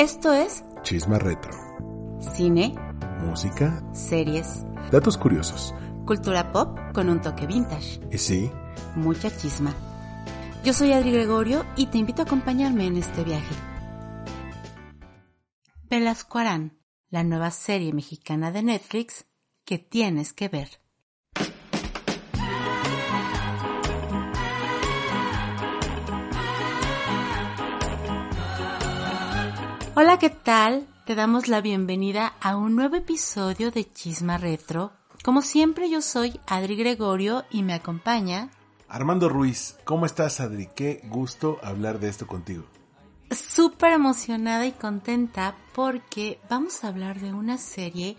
Esto es Chisma retro. cine, Música. series, Datos curiosos. cultura pop con un toque vintage, Y sí, mucha chisma. Yo soy Adri Gregorio y te invito a acompañarme en este viaje. Velasco Arán, la nueva serie mexicana de Netflix que tienes que ver. Hola, ¿qué tal? Te damos la bienvenida a un nuevo episodio de Chisma Retro. Como siempre, yo soy Adri Gregorio y me acompaña Armando Ruiz, ¿cómo estás, Adri? Qué gusto hablar de esto contigo. súper emocionada y contenta porque vamos a hablar de una serie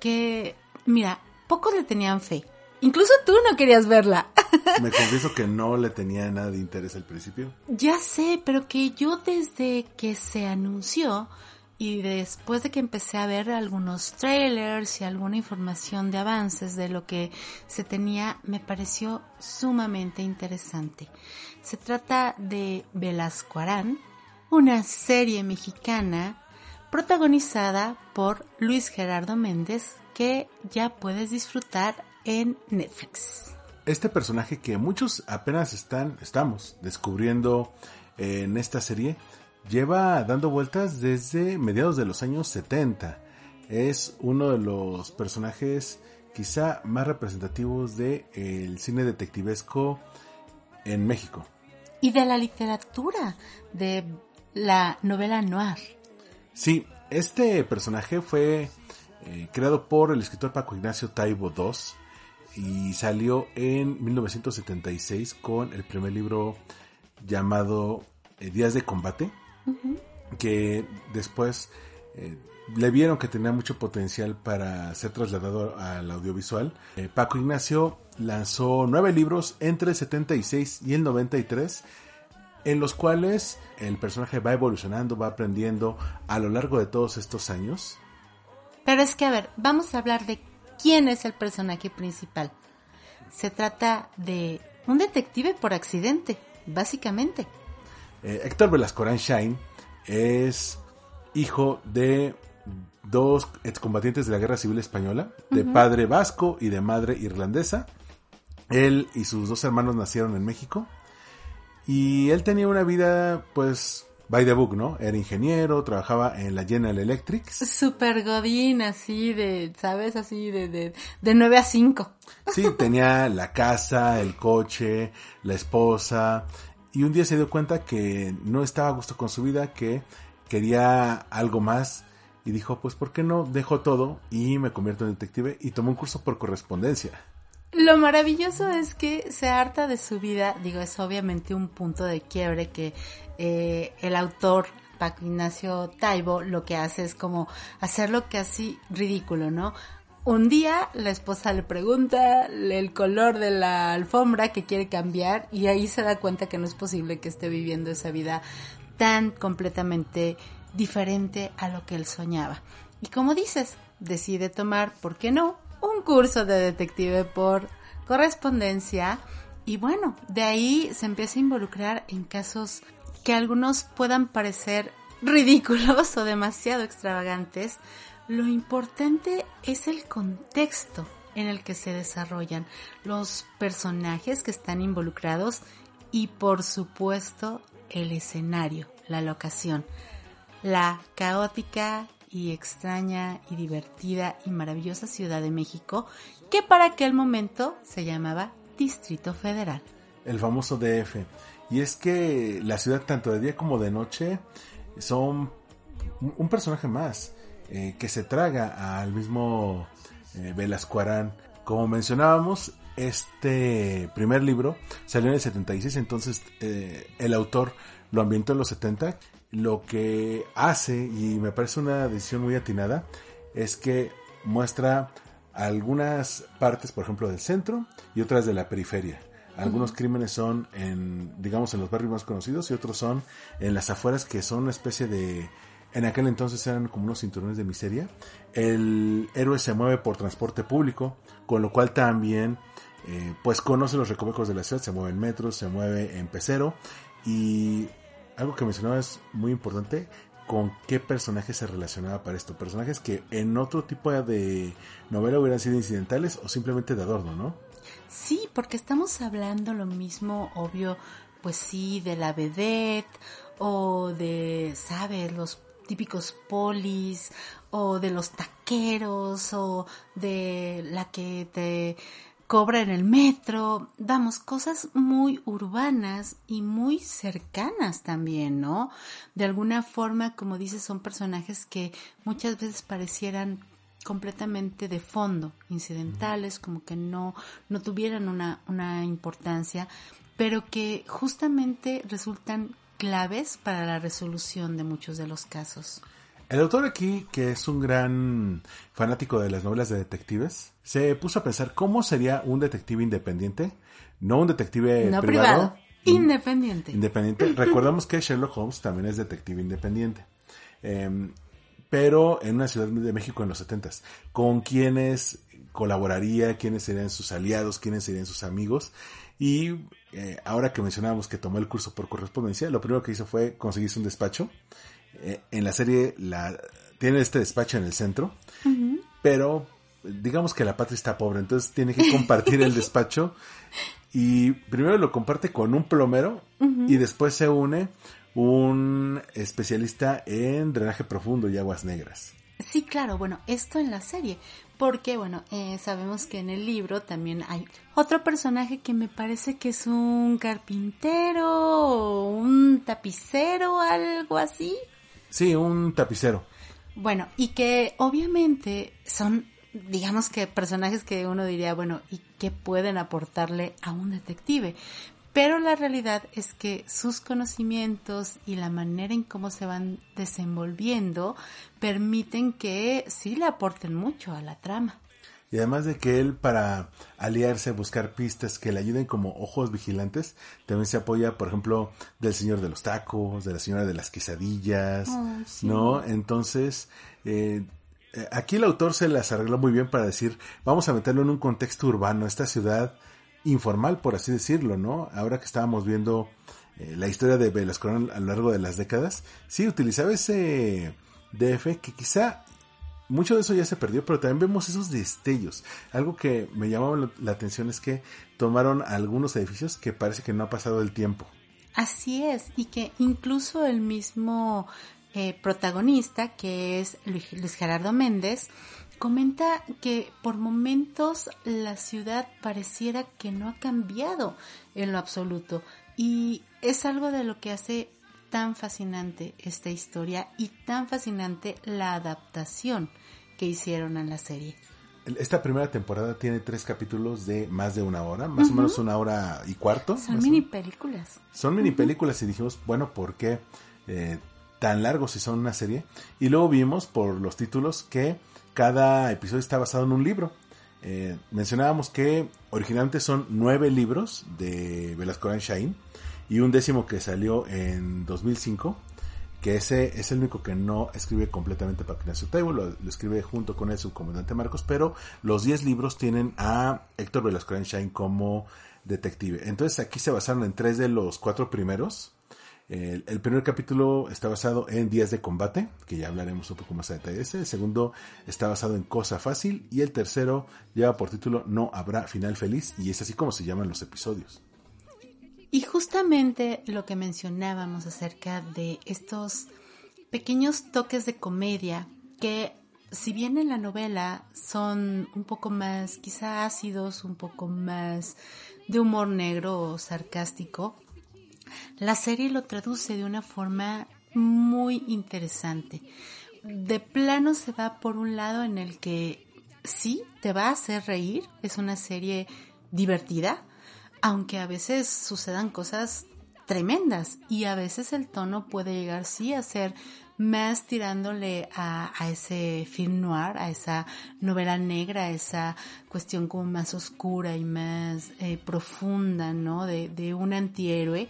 que, mira, pocos le tenían fe. Incluso tú no querías verla. Me confieso que no le tenía nada de interés al principio. ya sé, pero que yo desde que se anunció y después de que empecé a ver algunos trailers y alguna información de avances de lo que se tenía, me pareció sumamente interesante. Se trata de Velasco Arán, una serie mexicana protagonizada por Luis Gerardo Méndez que ya puedes disfrutar en Netflix. Este personaje que muchos apenas están, estamos descubriendo eh, en esta serie, lleva dando vueltas desde mediados de los años 70. Es uno de los personajes quizá más representativos del cine detectivesco en México. Y de la literatura, de la novela noir. Sí, este personaje fue eh, creado por el escritor Paco Ignacio Taibo II y salió en 1976 con el primer libro llamado eh, Días de Combate, que después eh, le vieron que tenía mucho potencial para ser trasladado al audiovisual. Eh, Paco Ignacio lanzó nueve libros entre el 76 y el 93 en los cuales el personaje va evolucionando, va aprendiendo a lo largo de todos estos años. Pero es que, a ver, vamos a hablar de quién es el personaje principal. Se trata de un detective por accidente, básicamente. Eh, Héctor Velascorán Shine es hijo de dos excombatientes de la Guerra Civil Española, de padre vasco y de madre irlandesa. Él y sus dos hermanos nacieron en México. Y él tenía una vida, pues, by the book, ¿no? Era ingeniero, trabajaba en la General Electric. Super godín, así de, ¿sabes? Así de, de, de 9 a 5. Sí, tenía la casa, el coche, la esposa. Y un día se dio cuenta que no estaba a gusto con su vida, que quería algo más. Y dijo, pues, ¿por qué no dejo todo y me convierto en detective? Y tomó un curso por correspondencia. Lo maravilloso es que se harta de su vida, digo, es obviamente un punto de quiebre que eh, el autor Paco Ignacio Taibo lo que hace es como hacerlo casi ridículo, ¿no? Un día la esposa le pregunta el color de la alfombra que quiere cambiar y ahí se da cuenta que no es posible que esté viviendo esa vida tan completamente diferente a lo que él soñaba. Y como dices, decide tomar, ¿por qué no? Un curso de detective por correspondencia y bueno, de ahí se empieza a involucrar en casos que algunos puedan parecer ridículos o demasiado extravagantes. Lo importante es el contexto en el que se desarrollan los personajes que están involucrados y por supuesto el escenario, la locación, la caótica y extraña y divertida y maravillosa Ciudad de México que para aquel momento se llamaba Distrito Federal. El famoso DF. Y es que la ciudad, tanto de día como de noche, son un personaje más eh, que se traga al mismo eh, Velasco Arán. Como mencionábamos, este primer libro salió en el 76, entonces eh, el autor lo ambientó en los 70. Lo que hace, y me parece una decisión muy atinada, es que muestra algunas partes, por ejemplo, del centro y otras de la periferia. Algunos crímenes son en, digamos, en los barrios más conocidos y otros son en las afueras que son una especie de, en aquel entonces eran como unos cinturones de miseria. El héroe se mueve por transporte público, con lo cual también, eh, pues conoce los recovecos de la ciudad, se mueve en metros, se mueve en pecero y algo que mencionaba es muy importante, con qué personaje se relacionaba para esto. Personajes que en otro tipo de novela hubieran sido incidentales o simplemente de adorno, ¿no? Sí, porque estamos hablando lo mismo, obvio, pues sí, de la vedette o de, ¿sabes? Los típicos polis o de los taqueros o de la que te cobra en el metro, vamos, cosas muy urbanas y muy cercanas también, ¿no? De alguna forma, como dices, son personajes que muchas veces parecieran completamente de fondo, incidentales, como que no, no tuvieran una, una importancia, pero que justamente resultan claves para la resolución de muchos de los casos. El autor aquí, que es un gran fanático de las novelas de detectives, se puso a pensar cómo sería un detective independiente, no un detective No privado. privado, independiente. Independiente. Recordamos que Sherlock Holmes también es detective independiente. Em, pero en una ciudad de México en los 70 ¿Con quiénes colaboraría? ¿Quiénes serían sus aliados? ¿Quiénes serían sus amigos? Y eh, ahora que mencionábamos que tomó el curso por correspondencia, lo primero que hizo fue conseguirse un despacho. Eh, en la serie la, tiene este despacho en el centro, pero digamos que la patria está pobre, entonces tiene que compartir el despacho y primero lo comparte con un plomero y después se une un especialista en drenaje profundo y aguas negras. Sí, claro, bueno, esto en la serie, porque bueno, eh, sabemos que en el libro también hay otro personaje que me parece que es un carpintero, o un tapicero, algo así. Sí, un tapicero. Bueno, y que obviamente son, digamos que personajes que uno diría, bueno, ¿y qué pueden aportarle a un detective? Pero la realidad es que sus conocimientos y la manera en cómo se van desenvolviendo permiten que sí le aporten mucho a la trama. Y además de que él para aliarse, buscar pistas que le ayuden como ojos vigilantes, también se apoya, por ejemplo, del señor de los tacos, de la señora de las quesadillas, Oh, sí. ¿no? Entonces, eh, eh, aquí el autor se las arregló muy bien para decir, vamos a meterlo en un contexto urbano, esta ciudad informal, por así decirlo, ¿no? Ahora que estábamos viendo eh, la historia de Velasco a lo largo de las décadas, sí utilizaba ese DF que quizá mucho de eso ya se perdió, pero también vemos esos destellos. Algo que me llamaba la- atención es que tomaron algunos edificios que parece que no ha pasado el tiempo. Así es, y que incluso el mismo eh, protagonista, que es Luis Gerardo Méndez, comenta que por momentos la ciudad pareciera que no ha cambiado en lo absoluto. Y es algo de lo que hace tan fascinante esta historia y tan fascinante la adaptación que hicieron a la serie. Esta primera temporada tiene tres capítulos de más de una hora, más o menos una hora y cuarto. Son o mini menos. películas. Son mini películas y dijimos, bueno, ¿por qué eh, tan largos si son una serie? Y luego vimos por los títulos que cada episodio está basado en un libro. Eh, mencionábamos que originalmente son nueve libros de Velasco Shain y un décimo que salió en 2005 que ese es el único que no escribe completamente para Ignacio Taibo, lo, lo escribe junto con el subcomandante Marcos, pero los 10 libros tienen a Héctor Velasco como detective. Entonces aquí se basaron en tres de los cuatro primeros. El, el primer capítulo está basado en Días de Combate, que ya hablaremos un poco más a detalle de ese. El segundo está basado en Cosa Fácil. Y el tercero lleva por título No habrá final feliz. Y es así como se llaman los episodios. Y justamente lo que mencionábamos acerca de estos pequeños toques de comedia que si bien en la novela son un poco más quizá ácidos, un poco más de humor negro o sarcástico, la serie lo traduce de una forma muy interesante. De plano se va por un lado en el que sí te va a hacer reír, es una serie divertida, aunque a veces sucedan cosas tremendas y a veces el tono puede llegar sí a ser más tirándole a, ese film noir, a esa novela negra, a esa cuestión como más oscura y más eh, profunda, ¿no? De, de un antihéroe,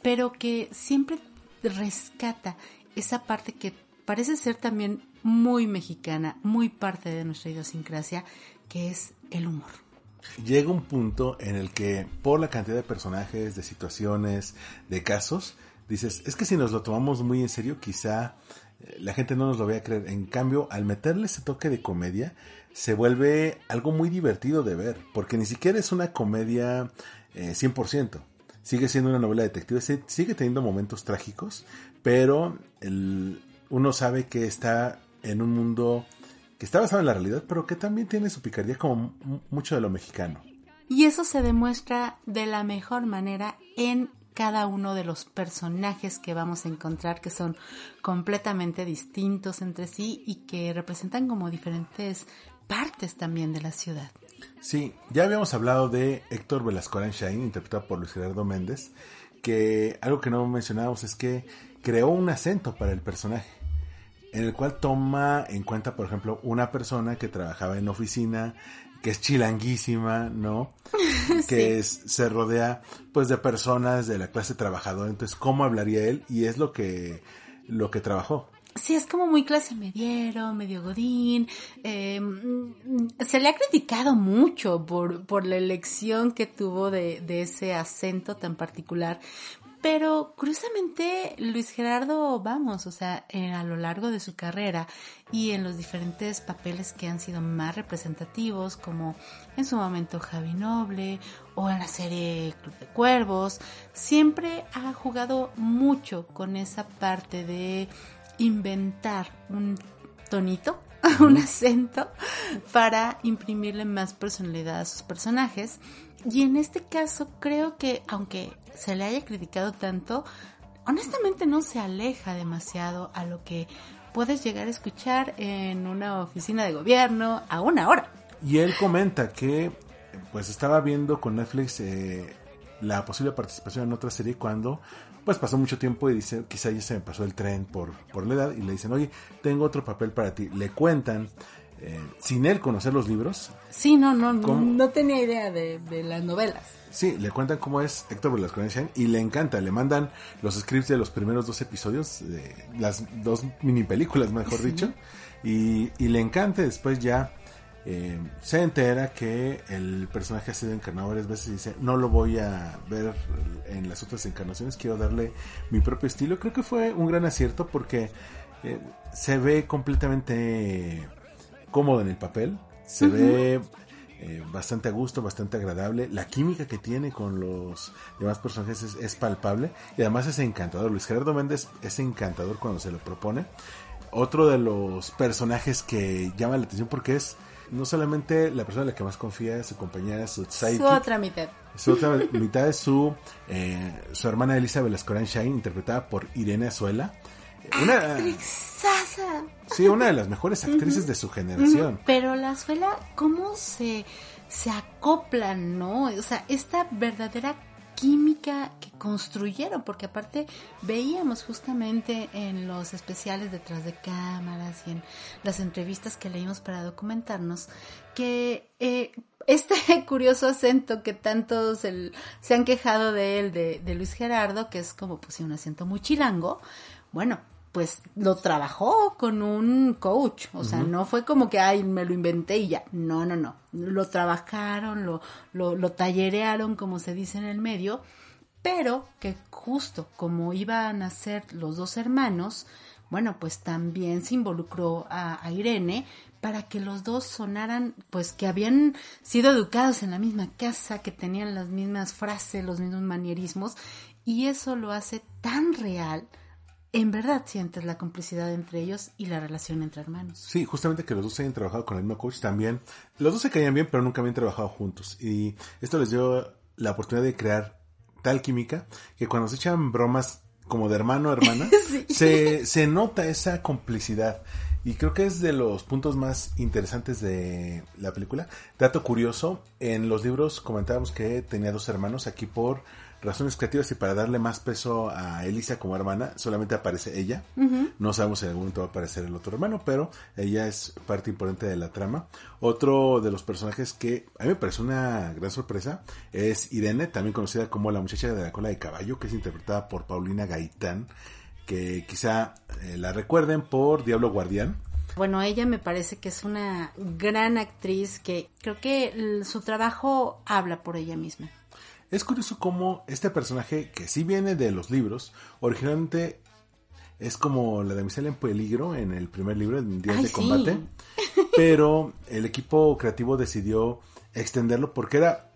pero que siempre rescata esa parte que parece ser también muy mexicana, muy parte de nuestra idiosincrasia, que es el humor. Llega un punto en el que por la cantidad de personajes, de situaciones, de casos, dices, es que si nos lo tomamos muy en serio, quizá eh, la gente no nos lo vaya a creer. En cambio, al meterle ese toque de comedia, se vuelve algo muy divertido de ver, porque ni siquiera es una comedia eh, 100%. Sigue siendo una novela detective, sigue teniendo momentos trágicos, pero el, uno sabe que está en un mundo que está basado en la realidad, pero que también tiene su picardía como mucho de lo mexicano. Y eso se demuestra de la mejor manera en cada uno de los personajes que vamos a encontrar que son completamente distintos entre sí y que representan como diferentes partes también de la ciudad. Sí, ya habíamos hablado de Héctor Velasco Shine, interpretado por Luis Gerardo Méndez, que algo que no mencionábamos es que creó un acento para el personaje en el cual toma en cuenta, por ejemplo, una persona que trabajaba en oficina, que es chilanguísima, ¿no? Que es, se rodea, pues, de personas de la clase trabajadora. Entonces, ¿cómo hablaría él? Y es lo que, lo que trabajó. Sí, es como muy clase mediero, medio godín. Eh, se le ha criticado mucho por, por la elección que tuvo de, de ese acento tan particular, pero curiosamente Luis Gerardo, vamos, o sea, eh, a lo largo de su carrera y en los diferentes papeles que han sido más representativos, como en su momento Javi Noble o en la serie Club de Cuervos, siempre ha jugado mucho con esa parte de inventar un tonito, un acento, para imprimirle más personalidad a sus personajes. Y en este caso creo que, aunque se le haya criticado tanto, honestamente no se aleja demasiado a lo que puedes llegar a escuchar en una oficina de gobierno a una hora. Y él comenta que pues estaba viendo con Netflix eh, la posible participación en otra serie cuando pues pasó mucho tiempo y dice quizá ya se me pasó el tren por, por la edad y le dicen oye tengo otro papel para ti le cuentan eh, sin él conocer los libros sí no no no tenía idea de, de las novelas Sí, le cuentan cómo es Héctor Velasco y le encanta. Le mandan los scripts de los primeros dos episodios, de las dos mini películas, mejor dicho, y, y, le encanta. Después ya eh, se entera que el personaje ha sido encarnado varias veces y dice: No lo voy a ver en las otras encarnaciones, quiero darle mi propio estilo. Creo que fue un gran acierto porque eh, se ve completamente cómodo en el papel, se ve eh, bastante a gusto, bastante agradable. La química que tiene con los demás personajes es, palpable y además es encantador. Luis Gerardo Méndez es encantador cuando se lo propone. Otro de los personajes que llama la atención porque es no solamente la persona en la que más confía, su compañera, su Su otra mitad. Su otra mitad es su, eh, su hermana Elizabeth Escorán Shine, interpretada por Irene Azuela. Una, Sí, una de las mejores actrices de su generación. Pero la Azuela, ¿cómo se, se acoplan, no? O sea, esta verdadera química que construyeron, porque aparte veíamos justamente en los especiales detrás de cámaras y en las entrevistas que leímos para documentarnos, que eh, este curioso acento que tantos se han quejado de él, de, de Luis Gerardo, que es como pues un acento muy chilango, bueno, pues lo trabajó con un coach, o sea, no fue como que, ay, me lo inventé y ya, no, no, no, lo trabajaron, lo, lo, lo tallerearon, como se dice en el medio, pero que justo como iban a ser los dos hermanos, bueno, pues también se involucró a, a, Irene para que los dos sonaran, pues que habían sido educados en la misma casa, que tenían las mismas frases, los mismos manierismos, y eso lo hace tan real, en verdad sientes la complicidad entre ellos y la relación entre hermanos. Sí, justamente que los dos hayan trabajado con el mismo coach también. Los dos se caían bien, pero nunca habían trabajado juntos. Y esto les dio la oportunidad de crear tal química que cuando se echan bromas como de hermano a hermana, sí. se, se nota esa complicidad. Y creo que es de los puntos más interesantes de la película. Dato curioso, en los libros comentábamos que tenía dos hermanos, aquí por razones creativas y para darle más peso a Elisa como hermana, solamente aparece ella. No sabemos si en algún momento va a aparecer el otro hermano, pero ella es parte importante de la trama. Otro de los personajes que a mí me parece una gran sorpresa es Irene, también conocida como la muchacha de la cola de caballo, que es interpretada por Paulina Gaitán, que quizá eh, la recuerden por Diablo Guardián. Bueno, ella me parece que es una gran actriz que creo que su trabajo habla por ella misma. Es curioso cómo este personaje, que sí viene de los libros, originalmente es como la damisela en peligro en el primer libro, en Días Ay, de sí. Combate, pero el equipo creativo decidió extenderlo porque era,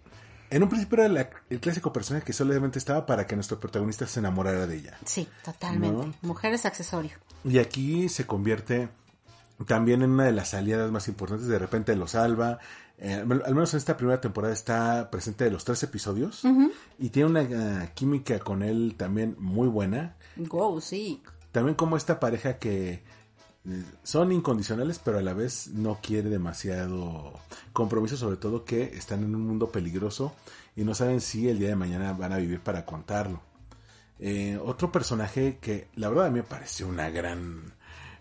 en un principio era la- el clásico personaje que solamente estaba para que nuestro protagonista se enamorara de ella. Sí, totalmente. No. Mujeres accesorio. Y aquí se convierte también en una de las aliadas más importantes. De repente lo salva. Eh, al menos en esta primera temporada está presente de los tres episodios. Y tiene una eh, química con él también muy buena. Wow, sí. También como esta pareja que eh, son incondicionales, pero a la vez no quiere demasiado compromiso, sobre todo que están en un mundo peligroso y no saben si el día de mañana van a vivir para contarlo. Eh, otro personaje que la verdad a mí me pareció una gran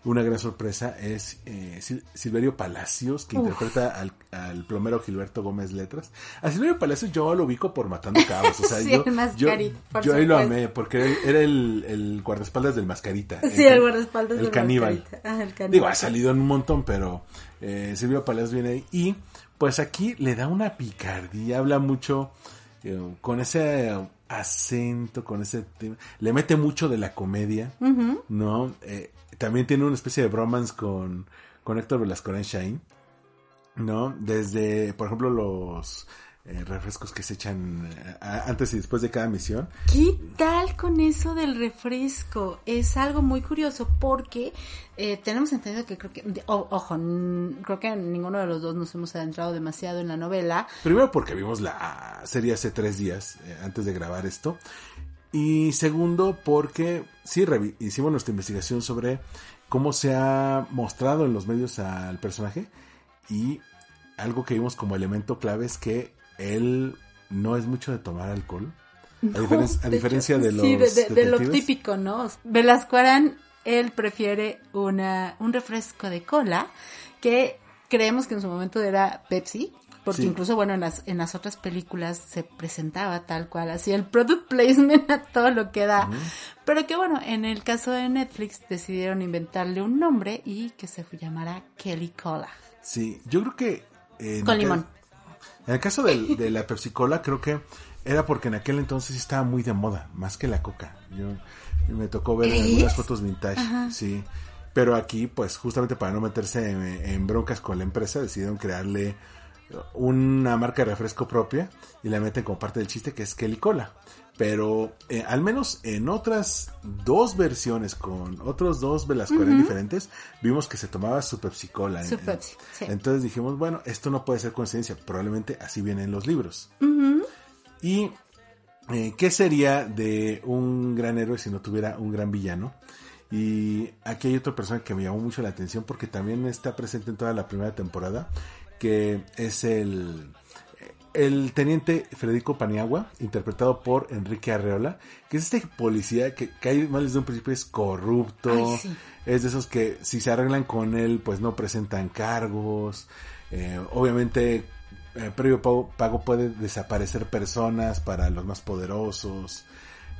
una gran sorpresa es eh, Sil- Silverio Palacios que Uf. interpreta al, al plomero Gilberto Gómez Letras. A Silverio Palacios yo lo ubico por Matando Cabos, o sea, Sí, yo, el Mascarita, yo ahí lo amé porque era el, era el, el guardaespaldas del Mascarita. Sí, el guardaespaldas el del caníbal. Ah, el caníbal. Digo, ha salido en un montón, pero eh, Silvio Palacios viene ahí. Y pues aquí le da una picardía, habla mucho eh, con ese acento, con ese tema. Le mete mucho de la comedia, ¿no? Eh, también tiene una especie de bromance con, con Héctor Velasco Shine, ¿no? Desde, por ejemplo, los eh, refrescos que se echan eh, a- antes y después de cada misión. ¿Qué tal con eso del refresco? Es algo muy curioso porque eh, tenemos entendido que creo que, o- ojo, creo que ninguno de los dos nos hemos adentrado demasiado en la novela. Primero porque vimos la serie hace tres días eh, antes de grabar esto. Y segundo porque sí hicimos nuestra investigación sobre cómo se ha mostrado en los medios al personaje. Y algo que vimos como elemento clave es que él no es mucho de tomar alcohol. A, diferen- a De diferencia hecho, de los sí, de, de- de lo típico, ¿no? Velasco Arán, él prefiere una, un refresco de cola que creemos que en su momento era Pepsi. Porque Sí. incluso, bueno, en las, en las otras películas se presentaba tal cual, así el product placement a todo lo que da. Pero que bueno, en el caso de Netflix decidieron inventarle un nombre y que se llamara Kelly Cola. Sí, yo creo que... en Con limón. En el caso de, la Pepsi Cola, creo que era porque en aquel entonces estaba muy de moda, más que la Coca. Yo me tocó ver ¿Crees? algunas fotos vintage, sí. Pero aquí, pues, justamente para no meterse en, en broncas con la empresa, decidieron crearle una marca de refresco propia y la meten como parte del chiste que es Kelly Cola. Pero eh, al menos en otras dos versiones con otros dos Velasco Arán diferentes, vimos que se tomaba su Pepsi Cola. Su sí. Entonces dijimos, bueno, esto no puede ser coincidencia, probablemente así viene en los libros. Y eh, ¿qué sería de un gran héroe si no tuviera un gran villano? Y aquí hay otra persona que me llamó mucho la atención porque también está presente en toda la primera temporada, que es el, el teniente Federico Paniagua, interpretado por Enrique Arreola, que es este policía que, que hay mal desde un principio es corrupto, Ay, sí. es de esos que si se arreglan con él pues no presentan cargos, eh, obviamente eh, previo pago, pago puede desaparecer personas para los más poderosos.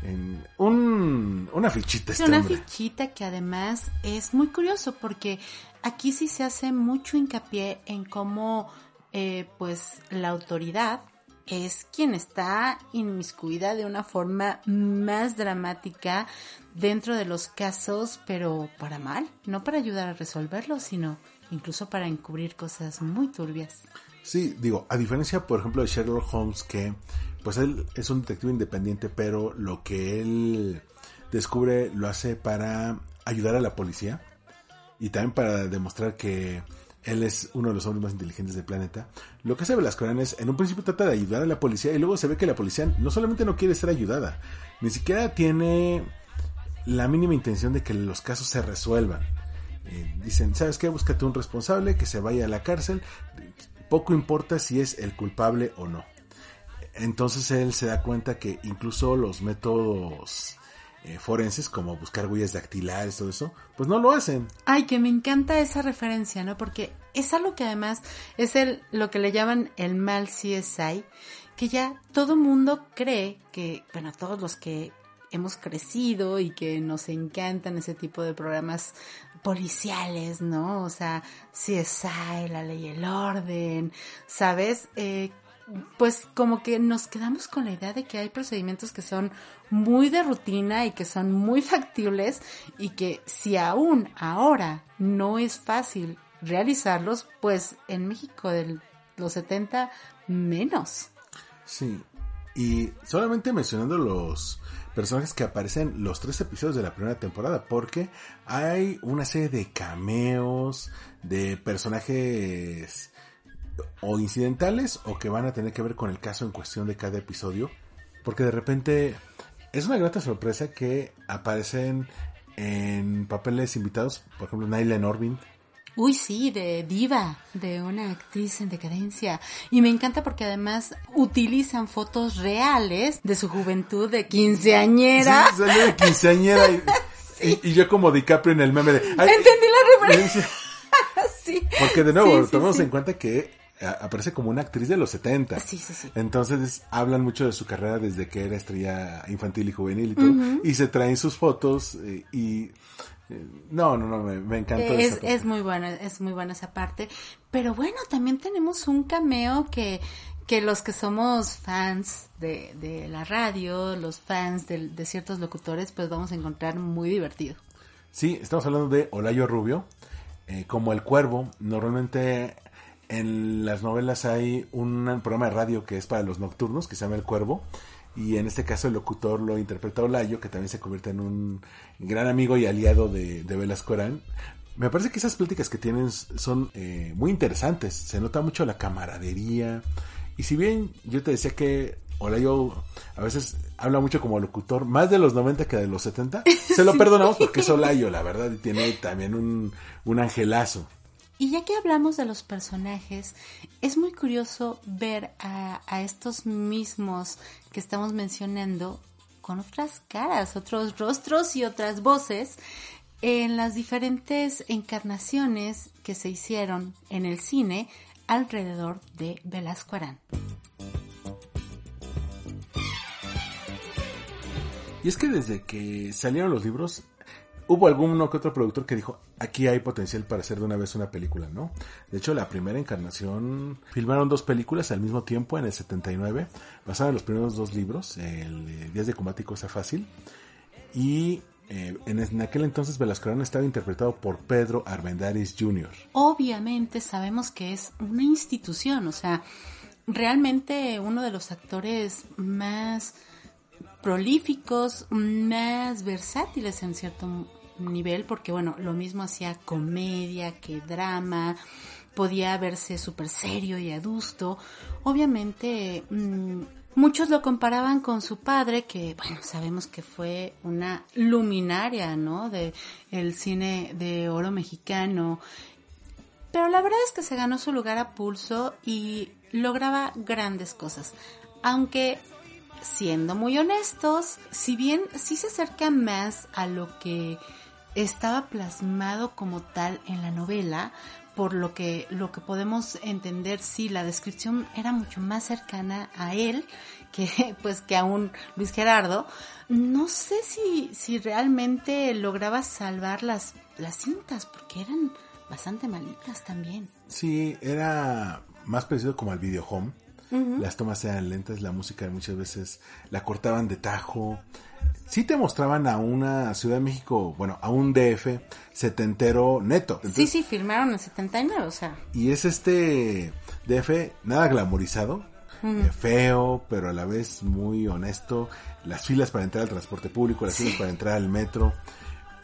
En un, una fichita Es este una hombre. fichita que además es muy curioso porque aquí sí se hace mucho hincapié en cómo eh, pues la autoridad es quien está inmiscuida de una forma más dramática dentro de los casos, pero para mal, no para ayudar a resolverlos, sino incluso para encubrir cosas muy turbias. Sí, digo, a diferencia, por ejemplo, de Sherlock Holmes, que pues él es un detective independiente, pero lo que él descubre lo hace para ayudar a la policía y también para demostrar que él es uno de los hombres más inteligentes del planeta. Lo que hace Velasco Arana es, en un principio trata de ayudar a la policía y luego se ve que la policía no solamente no quiere ser ayudada, ni siquiera tiene la mínima intención de que los casos se resuelvan. Eh, dicen, ¿sabes qué? Búscate un responsable que se vaya a la cárcel. Poco importa si es el culpable o no. entonces él se da cuenta que incluso los métodos eh, forenses, como buscar huellas dactilares, todo eso, pues no lo hacen. Ay, que me encanta esa referencia, ¿no? Porque es algo que además es el, lo que le llaman el mal CSI, que ya todo mundo cree que, bueno, todos los que hemos crecido y que nos encantan ese tipo de programas policiales, ¿no? O sea, CSI, la ley y el orden, ¿sabes? Eh, pues como que nos quedamos con la idea de que hay procedimientos que son muy de rutina y que son muy factibles y que si aún ahora no es fácil realizarlos, pues en México de los 70 menos. Sí, y solamente mencionando los personajes que aparecen los tres episodios de la primera temporada, porque hay una serie de cameos, de personajes o incidentales o que van a tener que ver con el caso en cuestión de cada episodio, porque de repente es una grata sorpresa que aparecen en papeles invitados, por ejemplo, Naila Norvin, Uy, sí, de diva, de una actriz en decadencia. Y me encanta porque además utilizan fotos reales de su juventud de quinceañera. Sí, salió de quinceañera y, y- y yo como DiCaprio en el meme de... "Ay, Entendí la referencia. sí. Porque de nuevo, Sí, tomemos en cuenta que aparece como una actriz de los 70. Sí, sí, sí. Entonces hablan mucho de su carrera desde que era estrella infantil y juvenil y todo. Y se traen sus fotos eh, y... eh, no, no, no, me, me encantó esa Es, parte. es muy buena, es muy buena esa parte. Pero bueno, también tenemos un cameo que, que los que somos fans de, de la radio, los fans de, de ciertos locutores, pues vamos a encontrar muy divertido. Sí, estamos hablando de Olayo Rubio, eh, como El Cuervo. Normalmente en las novelas hay un programa de radio que es para los nocturnos, que se llama El Cuervo. Y en este caso el locutor lo interpreta Olayo, que también se convierte en un gran amigo y aliado de, de Velasco Arán. Me parece que esas pláticas que tienen son eh, muy interesantes. Se nota mucho la camaradería. Y si bien yo te decía que Olayo a veces habla mucho como locutor, más de los 90 que de los 70, se lo perdonamos porque es Olayo, la verdad, y tiene también un, un angelazo. Y ya que hablamos de los personajes, es muy curioso ver a, estos mismos que estamos mencionando con otras caras, otros rostros y otras voces en las diferentes encarnaciones que se hicieron en el cine alrededor de Velasco Arán. Y es que desde que salieron los libros, hubo alguno que otro productor que dijo, aquí hay potencial para hacer de una vez una película, ¿no? De hecho, la primera encarnación, filmaron dos películas al mismo tiempo en el 79, basadas en los primeros dos libros, el eh, Días de Combate y Cosa Fácil, y eh, en, aquel entonces Velasco Arana estaba interpretado por Pedro Armendáriz Jr. obviamente sabemos que es una institución, o sea, realmente uno de los actores más prolíficos, más versátiles en cierto nivel, porque bueno, lo mismo hacía comedia que drama, podía verse súper serio y adusto. Obviamente, mm, muchos lo comparaban con su padre, que bueno, sabemos que fue una luminaria, ¿no? De el cine de oro mexicano. Pero la verdad es que se ganó su lugar a pulso y lograba grandes cosas. Aunque, siendo muy honestos, si bien sí se acerca más a lo que estaba plasmado como tal en la novela, por lo que lo que podemos entender, sí, la descripción era mucho más cercana a él que pues que a un Luis Gerardo. No sé si, si realmente lograba salvar las, las cintas, porque eran bastante malitas también. Sí, era más parecido como al video home. Las tomas eran lentas, la música muchas veces la cortaban de tajo. Sí te mostraban a una Ciudad de México, bueno, a un DF setentero neto. Sí, Entonces, sí, filmaron en 79, o sea. Y es este DF nada glamorizado, eh, feo, pero a la vez muy honesto. Las filas para entrar al transporte público, las filas para entrar al metro.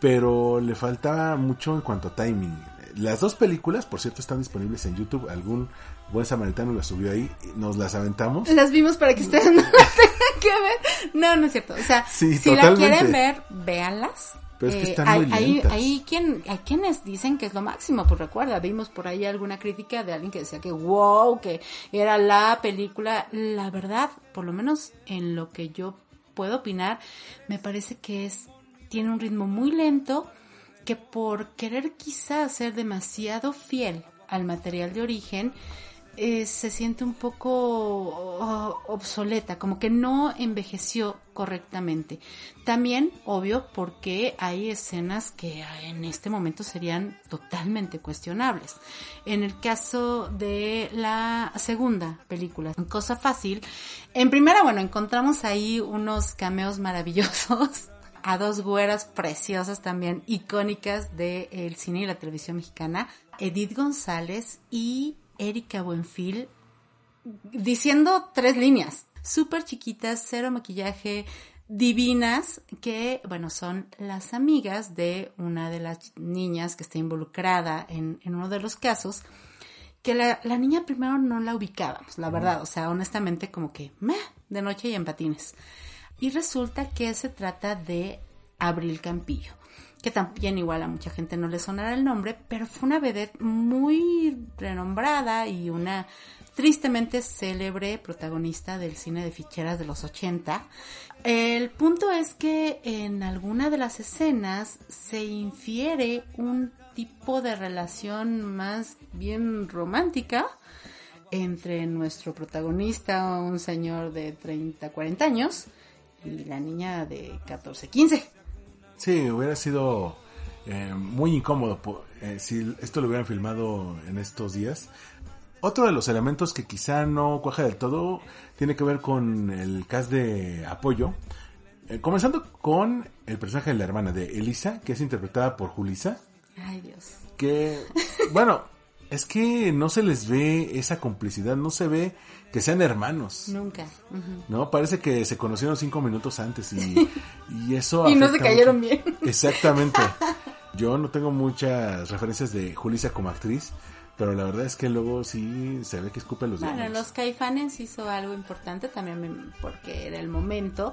Pero le faltaba mucho en cuanto a timing. Las dos películas, por cierto, están disponibles en YouTube. Algún buen samaritano las subió ahí. Nos las aventamos. Las vimos para que ustedes no las tengan que ver. No, no es cierto. O sea, Sí, si la quieren ver, véanlas. Pero es que Eh, están hay, muy hay- lentas. hay quien, hay quienes dicen que es lo máximo, pues recuerda, vimos por ahí alguna crítica de alguien que decía que wow, que era la película. La verdad, por lo menos en lo que yo puedo opinar, me parece que es, tiene un ritmo muy lento, que por querer quizá ser demasiado fiel al material de origen, eh, se siente un poco oh, obsoleta, como que no envejeció correctamente. También, obvio, porque hay escenas que en este momento serían totalmente cuestionables. En el caso de la segunda película, Cosa Fácil, en primera, bueno, encontramos ahí unos cameos maravillosos a dos güeras preciosas también, icónicas del cine y la televisión mexicana, Edith González y Erika Buenfil, diciendo tres líneas, súper chiquitas, cero maquillaje, divinas, que, bueno, son las amigas de una de las niñas que está involucrada en, en uno de los casos, que la, la niña primero no la ubicábamos, la verdad, o sea, honestamente como que, meh, de noche y en patines. Y resulta que se trata de Abril Campillo, que también igual a mucha gente no le sonará el nombre, pero fue una vedette muy renombrada y una tristemente célebre protagonista del cine de ficheras de los 80. El punto es que en alguna de las escenas se infiere un tipo de relación más bien romántica entre nuestro protagonista, un señor de 30, 40 años, y la niña de 14, 15. Sí, hubiera sido eh, muy incómodo eh, si esto lo hubieran filmado en estos días. Otro de los elementos que quizá no cuaja del todo tiene que ver con el cast de apoyo. Eh, comenzando con el personaje de la hermana de Elisa, que es interpretada por Julisa. Ay, Dios. Que, bueno, es que no se les ve esa complicidad, no se ve que sean hermanos. Nunca. ¿no? Parece que se conocieron cinco minutos antes y, y eso... Y no se cayeron mucho. bien. Exactamente. Yo no tengo muchas referencias de Julissa como actriz, pero la verdad es que luego sí se ve que escupe los Bueno, diálogos. los caifanes hizo algo importante también me- porque era el momento.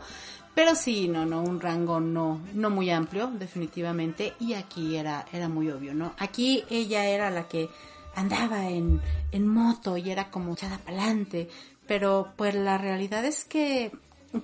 Pero sí, no, no, un rango no, no muy amplio, definitivamente. Y aquí era, era muy obvio, ¿no? Aquí ella era la que andaba en, en moto y era como echada para adelante. Pero pues la realidad es que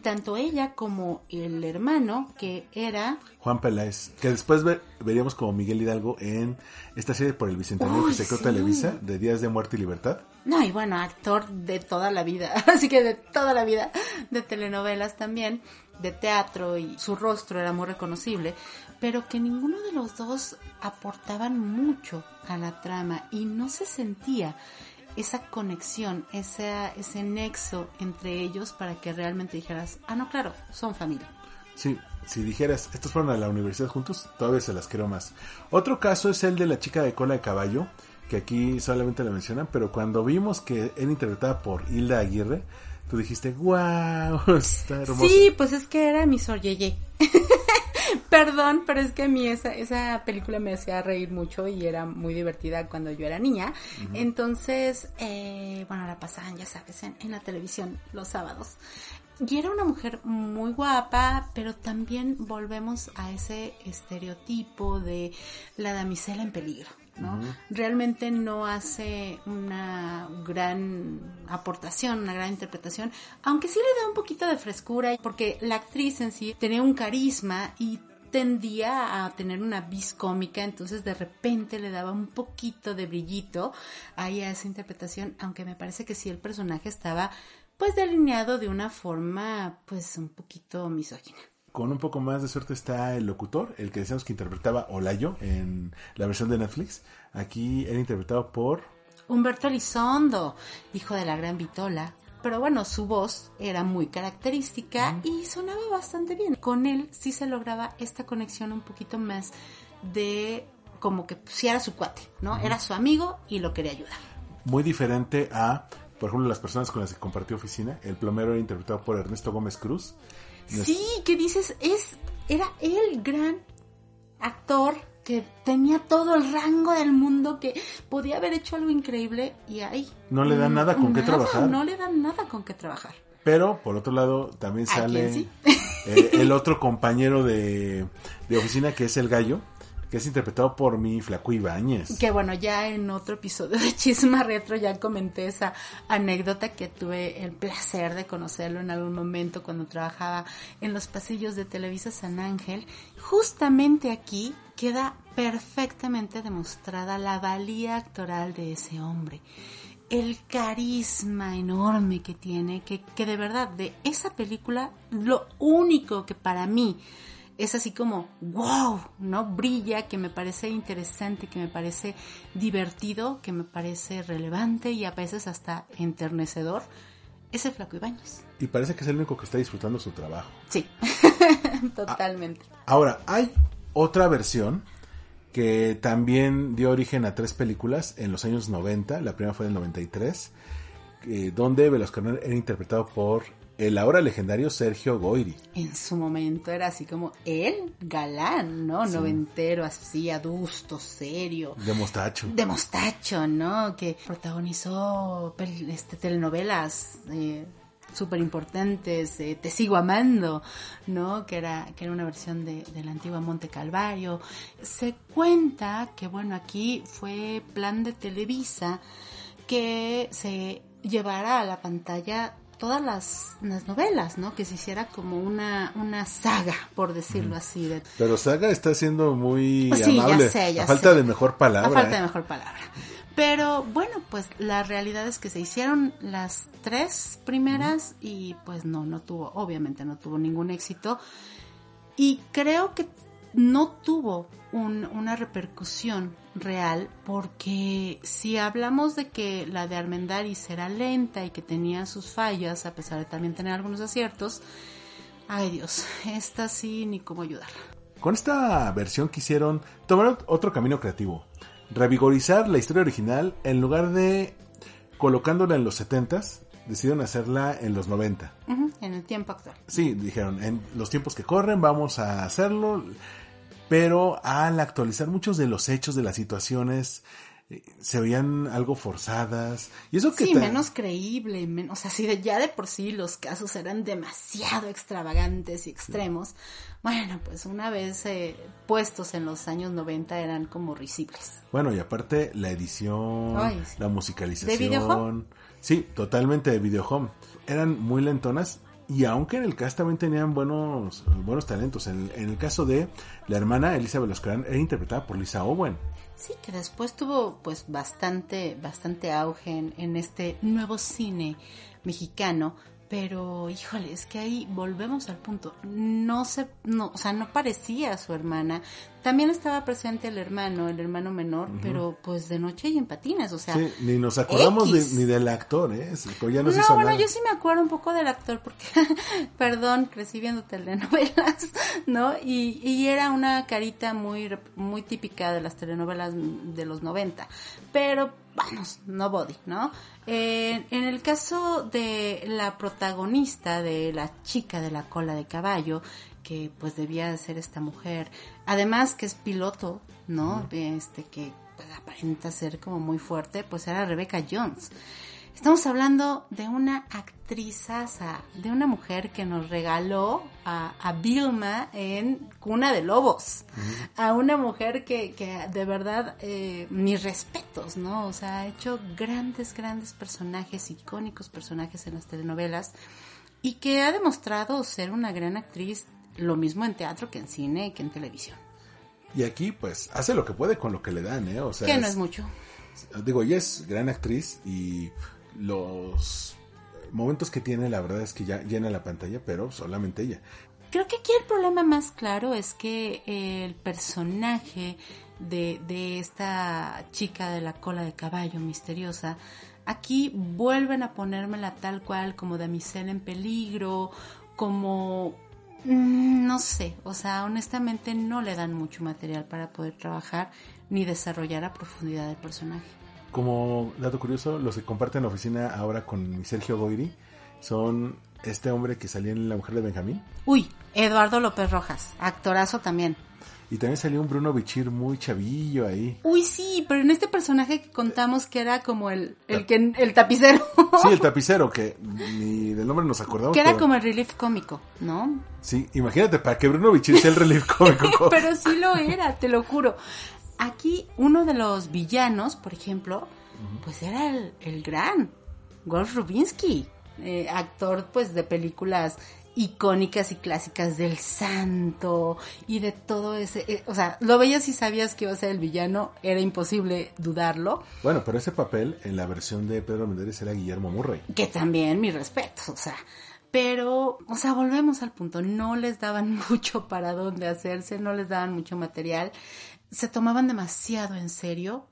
tanto ella como el hermano, que era Juan Peláez, que después ve- veríamos como Miguel Hidalgo en esta serie por el Bicentenario Uy, que se creó sí. Televisa, de Días de Muerte y Libertad. No, y bueno, actor de toda la vida, así que de toda la vida, de telenovelas también, de teatro, y su rostro era muy reconocible, pero que ninguno de los dos aportaban mucho a la trama y no se sentía esa conexión, esa, ese nexo entre ellos para que realmente dijeras, ah, no, claro, son familia. Sí, si dijeras, estos fueron a la universidad juntos, todavía se las creo más. Otro caso es el de la chica de cola de caballo, que aquí solamente la mencionan, pero cuando vimos que era interpretada por Hilda Aguirre, tú dijiste, wow, está hermosa. Sí, pues es que era mi Sor Yeye. Perdón, pero es que a mí esa, esa película me hacía reír mucho y era muy divertida cuando yo era niña. Entonces, eh, bueno, la pasaban, ya sabes, en, en la televisión los sábados. Y era una mujer muy guapa, pero también volvemos a ese estereotipo de la damisela en peligro. ¿No? Realmente no hace una gran aportación, una gran interpretación, aunque sí le da un poquito de frescura, porque la actriz en sí tenía un carisma y tendía a tener una vis cómica, entonces de repente le daba un poquito de brillito ahí a esa interpretación, aunque me parece que sí el personaje estaba pues delineado de una forma pues un poquito misógina. Con un poco más de suerte está el locutor, el que decíamos que interpretaba Olayo en la versión de Netflix. Aquí era interpretado por... Humberto Elizondo, hijo de la gran Vitola. Pero bueno, su voz era muy característica y sonaba bastante bien. Con él sí se lograba esta conexión un poquito más de como que si era su cuate, ¿no? Era su amigo y lo quería ayudar. Muy diferente a, por ejemplo, las personas con las que compartió oficina. El plomero era interpretado por Ernesto Gómez Cruz. Sí, que dices, es, era el gran actor que tenía todo el rango del mundo, que podía haber hecho algo increíble y ahí. No le dan nada con qué trabajar. No le dan nada con qué trabajar. Pero, por otro lado, también ¿A sale... sí? Eh, el otro compañero de, de oficina que es el gallo, que es interpretado por mi Flaco Ibáñez. Que bueno, ya en otro episodio de Chisma Retro ya comenté esa anécdota que tuve el placer de conocerlo en algún momento cuando trabajaba en los pasillos de Televisa San Ángel. Justamente aquí queda perfectamente demostrada la valía actoral de ese hombre. El carisma enorme que tiene, que, que de verdad de esa película lo único que para mí es así como, wow, ¿no? Brilla, que me parece interesante, que me parece divertido, que me parece relevante y a veces hasta enternecedor, es el Flaco Ibáñez. Y parece que es el único que está disfrutando su trabajo. Sí, totalmente. Ahora, hay otra versión que también dio origen a tres películas en los años 90. La primera fue en el 93, eh, donde Velasco era interpretado por el ahora legendario Sergio Goyri. En su momento era así como el galán, ¿no? Noventero, así, adusto, serio. De mostacho. De mostacho, ¿no? Que protagonizó este, telenovelas eh, súper importantes, eh, Te sigo amando, ¿no? Que era, que era una versión de, de la antigua Monte Calvario. Se cuenta que, bueno, aquí fue plan de Televisa que se llevara a la pantalla todas las, las novelas, ¿no? Que se hiciera como una, una saga, por decirlo así. De, Pero Saga está siendo muy Sí, ya amable. sé, ya a falta sé. de mejor palabra. a falta de ¿eh? mejor palabra. Pero bueno, pues la realidad es que se hicieron las tres primeras y pues no, no tuvo, obviamente no tuvo ningún éxito. Y creo que no tuvo un- una repercusión real porque si hablamos de que la de Armendáriz era lenta y que tenía sus fallas, a pesar de también tener algunos aciertos, ay Dios, esta sí ni cómo ayudarla. Con esta versión quisieron tomar otro camino creativo. Revigorizar la historia original en lugar de colocándola en los 70s, decidieron hacerla en los 90. Ujú, en el tiempo actual. Sí, dijeron, en los tiempos que corren vamos a hacerlo, pero al actualizar muchos de los hechos de las situaciones eh, se veían algo forzadas. Y eso que Sí, menos creíble, menos, o sea, si de, ya de por sí los casos eran demasiado extravagantes y extremos, bueno, pues una vez eh, puestos en los años 90 eran como risibles. Bueno, y aparte la edición, Ay, sí. la musicalización. Sí, totalmente de Videohome. Eran muy lentonas y aunque en el cast también tenían buenos buenos talentos. En, el caso de la hermana Elizabeth Loscran era interpretada por Lisa Owen. Sí, que después tuvo pues bastante, bastante auge en este nuevo cine mexicano, pero híjole, es que ahí volvemos al punto. No se, no, o sea, no parecía su hermana. También estaba presente el hermano, el hermano menor, pero pues de noche y en patines, o sea. Sí, ni nos acordamos de- ni del actor, ¿eh? Ya nos no, hizo bueno, yo sí me acuerdo un poco del actor porque, perdón, crecí viendo telenovelas, ¿no? Y, y era una carita muy, muy típica de las telenovelas de los 90. Pero, vamos, nobody, ¿no? Eh, en el caso de la protagonista de la chica de la cola de caballo, que pues debía de ser esta mujer, además que es piloto, ¿no? Este que pues, aparenta ser como muy fuerte, pues era Rebecca Jones. Estamos hablando de una actrizaza, de una mujer que nos regaló a, a Vilma en Cuna de Lobos. A una mujer que, que de verdad, eh, mis respetos, ¿no? O sea, ha hecho grandes, grandes personajes, icónicos personajes en las telenovelas y que ha demostrado ser una gran actriz, lo mismo en teatro que en cine que en televisión. Y aquí, pues, hace lo que puede con lo que le dan, ¿eh? O sea, que no es mucho. digo, ella es gran actriz y los momentos que tiene, la verdad es que ya llena la pantalla, pero solamente ella. Creo que aquí el problema más claro es que el personaje de, de esta chica de la cola de caballo misteriosa, aquí vuelven a ponérmela tal cual como damisela en peligro, como... mm, No sé, o sea, honestamente no le dan mucho material para poder trabajar ni desarrollar a profundidad el personaje. Como dato curioso, los que comparten oficina ahora con mi Sergio Goyri son este hombre que salía en La Mujer de Benjamín. Uy, Eduardo López Rojas, actorazo también. Y también salió un Bruno Bichir muy chavillo ahí. Uy, sí, pero en este personaje que contamos que era como el, el, que, el tapicero. Sí, el tapicero, que ni del nombre nos acordamos. que era pero- como el relief cómico, ¿no? Sí, imagínate, para que Bruno Bichir sea el relief cómico. Pero sí lo era, te lo juro. Aquí uno de los villanos, por ejemplo, pues era el, el gran Wolf Rubinsky, eh, actor pues de películas icónicas y clásicas del santo y de todo ese, eh, o sea, lo veías y sabías que iba a ser el villano, era imposible dudarlo, Bueno, pero ese papel en la versión de Pedro Méndez era Guillermo Murray. que también mi respeto, o sea, pero, o sea, volvemos al punto, no les daban mucho para dónde hacerse, no les daban mucho material, se tomaban demasiado en serio,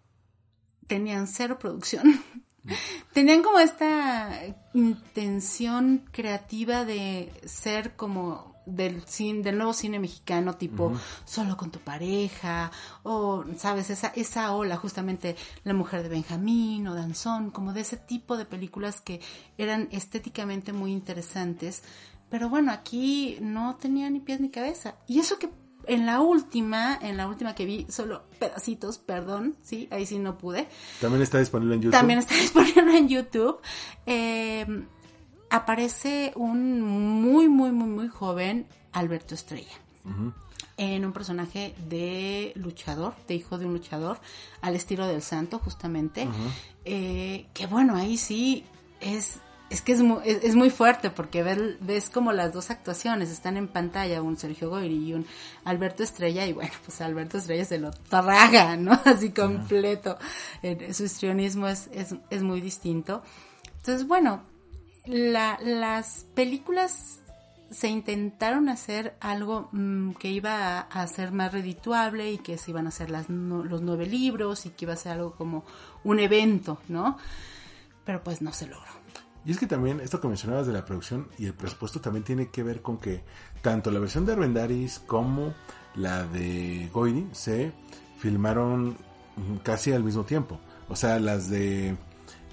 tenían cero producción, tenían como esta intención creativa de ser como del cine, del nuevo cine mexicano, tipo solo con tu pareja, o sabes, esa, esa ola, justamente La mujer de Benjamín o Danzón, como de ese tipo de películas que eran estéticamente muy interesantes. Pero bueno, aquí no tenía ni pies ni cabeza. Y eso que en la última, en la última que vi, solo pedacitos, perdón, sí, ahí sí no pude. También está disponible en YouTube. También está disponible en YouTube. Eh, aparece un muy, muy, muy, muy joven Alberto Estrella. En un personaje de luchador, de hijo de un luchador, al estilo del santo, justamente. Eh, que bueno, ahí sí es. Es que es muy, es, es muy fuerte porque ves, ves como las dos actuaciones están en pantalla, un Sergio Goyri y un Alberto Estrella, y bueno, pues Alberto Estrella se lo traga, ¿no? Así completo. Eh, su histrionismo es, es, es muy distinto. Entonces, bueno, la, las películas se intentaron hacer algo mm, que iba a, a ser más redituable y que se iban a hacer las, no- los nueve libros y que iba a ser algo como un evento, ¿no? Pero pues no se logró. Y es que también esto que mencionabas de la producción y el presupuesto también tiene que ver con que tanto la versión de Armendaris como la de Goiri se filmaron mm, casi al mismo tiempo. O sea, las de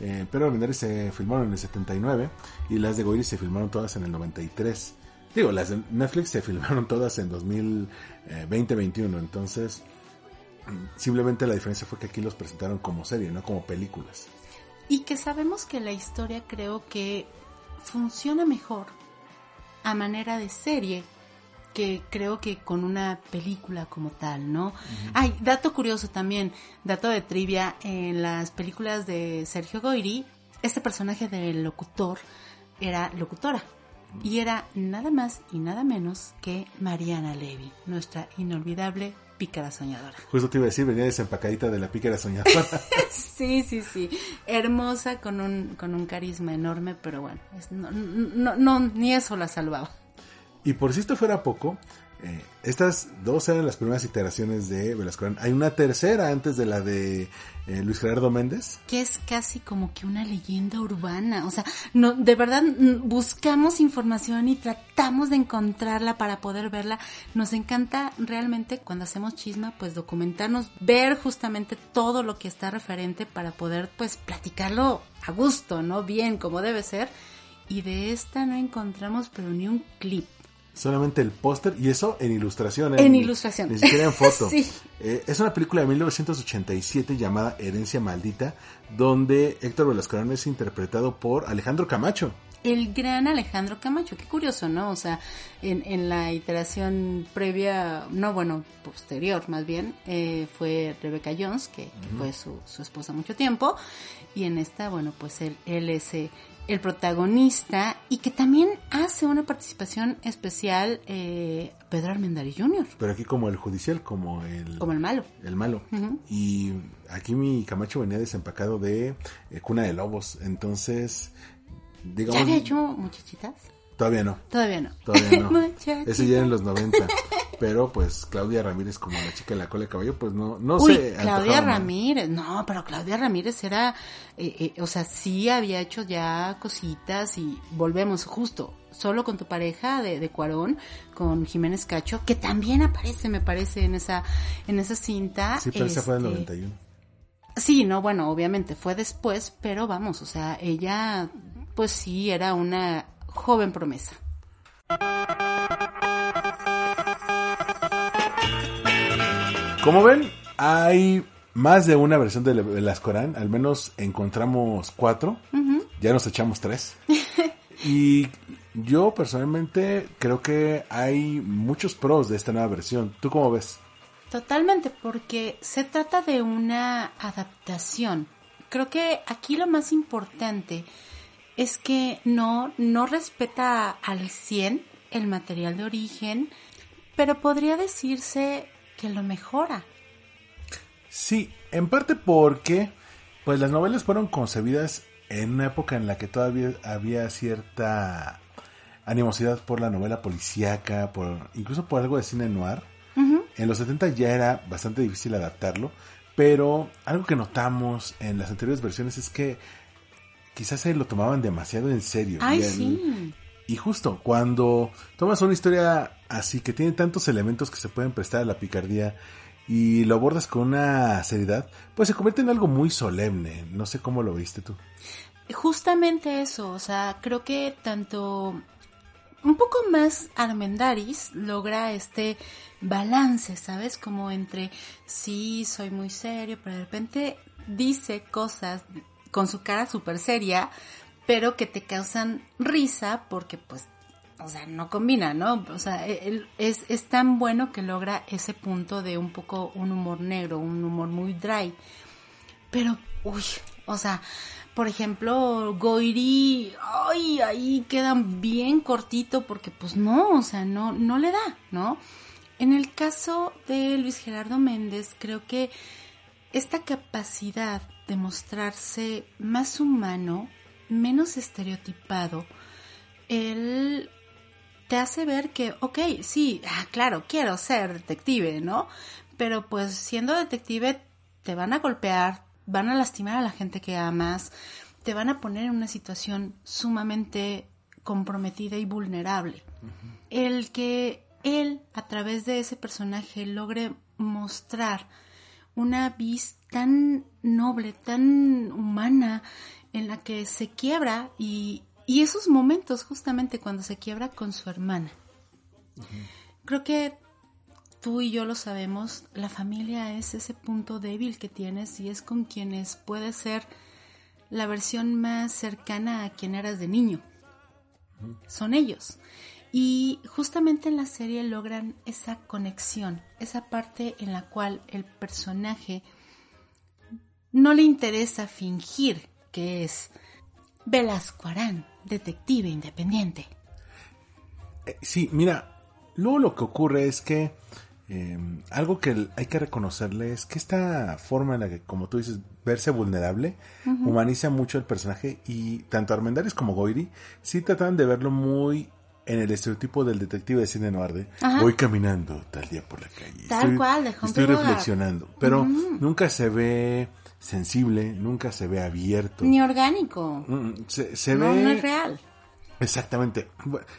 eh, Pedro Armendáriz se filmaron en el 79 y las de Goiri se filmaron todas en el 93. Digo, las de Netflix se filmaron todas en 2020-21, entonces mm, simplemente la diferencia fue que aquí los presentaron como serie, no como películas. Y que sabemos que la historia creo que funciona mejor a manera de serie que creo que con una película como tal, ¿no? Ay, dato curioso también, dato de trivia, en las películas de Sergio Goyri, este personaje del locutor era locutora y era nada más y nada menos que Mariana Levy, nuestra inolvidable pícara soñadora. Justo te iba a decir, venía desempacadita de la pícara soñadora. Sí, sí, sí. Hermosa, con un, con un carisma enorme, pero bueno, es- no, no, no, ni eso la salvaba. Y por si esto fuera poco, eh, estas dos eran las primeras iteraciones de Velasco. Hay una tercera antes de la de eh, Luis Gerardo Méndez. Que es casi como que una leyenda urbana. O sea, no, de verdad buscamos información y tratamos de encontrarla para poder verla. Nos encanta realmente cuando hacemos chisma, pues documentarnos, ver justamente todo lo que está referente para poder pues platicarlo a gusto, ¿no? Bien, como debe ser. Y de esta no encontramos pero ni un clip. Solamente el póster y eso en ilustración. ¿eh? En Ni- ilustración. Ni siquiera en foto. Sí. Eh, es una película de 1987 llamada Herencia Maldita, donde Héctor Velasco Arana es interpretado por Alejandro Camacho. El gran Alejandro Camacho, qué curioso, ¿no? O sea, en, en la iteración previa, no, bueno, posterior más bien, eh, fue Rebecca Jones, que, que fue su, su esposa mucho tiempo, y en esta, bueno, pues él, él es eh, el protagonista y que también hace una participación especial eh, Pedro Armendáriz Jr., Pero aquí como el judicial, como el, como el malo. el malo. Y aquí mi Camacho venía desempacado de eh, Cuna de Lobos. Entonces, digamos... ¿Ya había hecho muchachitas? Todavía no. Todavía no. Todavía no. Ese ya en los 90. Pero pues Claudia Ramírez como la chica de la cola de caballo, pues no, no Uy, sé. Claudia Ramírez, no, pero Claudia Ramírez era, eh, eh, o sea, sí había hecho ya cositas y volvemos justo, solo con tu pareja de, de Cuarón, con Jiménez Cacho, que también aparece, me parece, en esa, en esa cinta. Sí, pero esa fue en el Este, 91. Sí, no, bueno, obviamente fue después, pero vamos, o sea, ella, pues sí, era una joven promesa. Como ven, hay más de una versión de, las Corán, al menos encontramos cuatro, ya nos echamos tres. y yo personalmente creo que hay muchos pros de esta nueva versión. ¿Tú cómo ves? Totalmente, porque se trata de una adaptación. Creo que aquí lo más importante es que no, no respeta al 100 el material de origen, pero podría decirse que lo mejora. Sí, en parte porque pues las novelas fueron concebidas en una época en la que todavía había cierta animosidad por la novela policíaca, por incluso por algo de cine noir. En los 70 ya era bastante difícil adaptarlo, pero algo que notamos en las anteriores versiones es que quizás se lo tomaban demasiado en serio. Ay, Y el- sí. Y justo cuando tomas una historia así que tiene tantos elementos que se pueden prestar a la picardía y lo abordas con una seriedad, pues se convierte en algo muy solemne. No sé cómo lo viste tú. Justamente eso, o sea, creo que tanto un poco más Armendaris logra este balance, ¿sabes? Como entre sí, soy muy serio, pero de repente dice cosas con su cara súper seria, pero que te causan risa porque pues, o sea, no combina, ¿no? O sea, él es, es tan bueno que logra ese punto de un poco un humor negro, un humor muy dry. Pero, uy, o sea, por ejemplo, Goiri, ay, ahí quedan bien cortito porque pues no, o sea, no, no le da, ¿no? En el caso de Luis Gerardo Méndez, creo que esta capacidad de mostrarse más humano, menos estereotipado, él te hace ver que, ok, sí, ah, claro, quiero ser detective, ¿no? Pero pues siendo detective te van a golpear, van a lastimar a la gente que amas, te van a poner en una situación sumamente comprometida y vulnerable. El que él, a través de ese personaje, logre mostrar una vis tan noble, tan humana, en la que se quiebra y, y esos momentos justamente cuando se quiebra con su hermana. Creo que tú y yo lo sabemos, la familia es ese punto débil que tienes y es con quienes puedes ser la versión más cercana a quien eras de niño. Son ellos. Y justamente en la serie logran esa conexión, esa parte en la cual el personaje no le interesa fingir que es Velasco Arán, detective independiente. Eh, sí, mira, luego lo que ocurre es que eh, algo que hay que reconocerle es que esta forma en la que, como tú dices, verse vulnerable, humaniza mucho el personaje y tanto Armendáriz como Goiri sí tratan de verlo muy en el estereotipo del detective de cine noir de Ajá. voy caminando tal día por la calle. Tal cual, de Estoy reflexionando, pero nunca se ve sensible, nunca se ve abierto. Ni orgánico. Mm, Se, se no, ve no es real. Exactamente.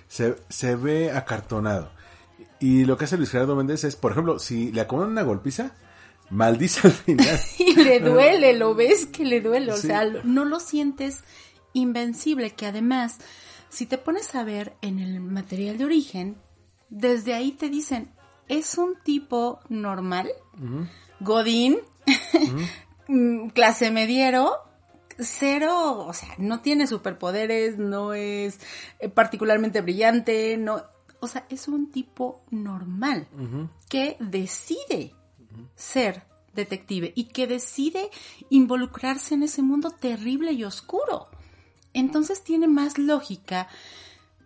Se, se ve acartonado. Y lo que hace Luis Gerardo Méndez es, por ejemplo, si le acomodan una golpiza, maldice al final. Y le duele, lo ves que le duele, o Sí. sea, no lo sientes invencible, que además, si te pones a ver en el material de origen, desde ahí te dicen, es un tipo normal, godín, clase mediero, cero, o sea, no tiene superpoderes, no es eh, particularmente brillante, no, o sea, es un tipo normal que decide ser detective y que decide involucrarse en ese mundo terrible y oscuro. Entonces tiene más lógica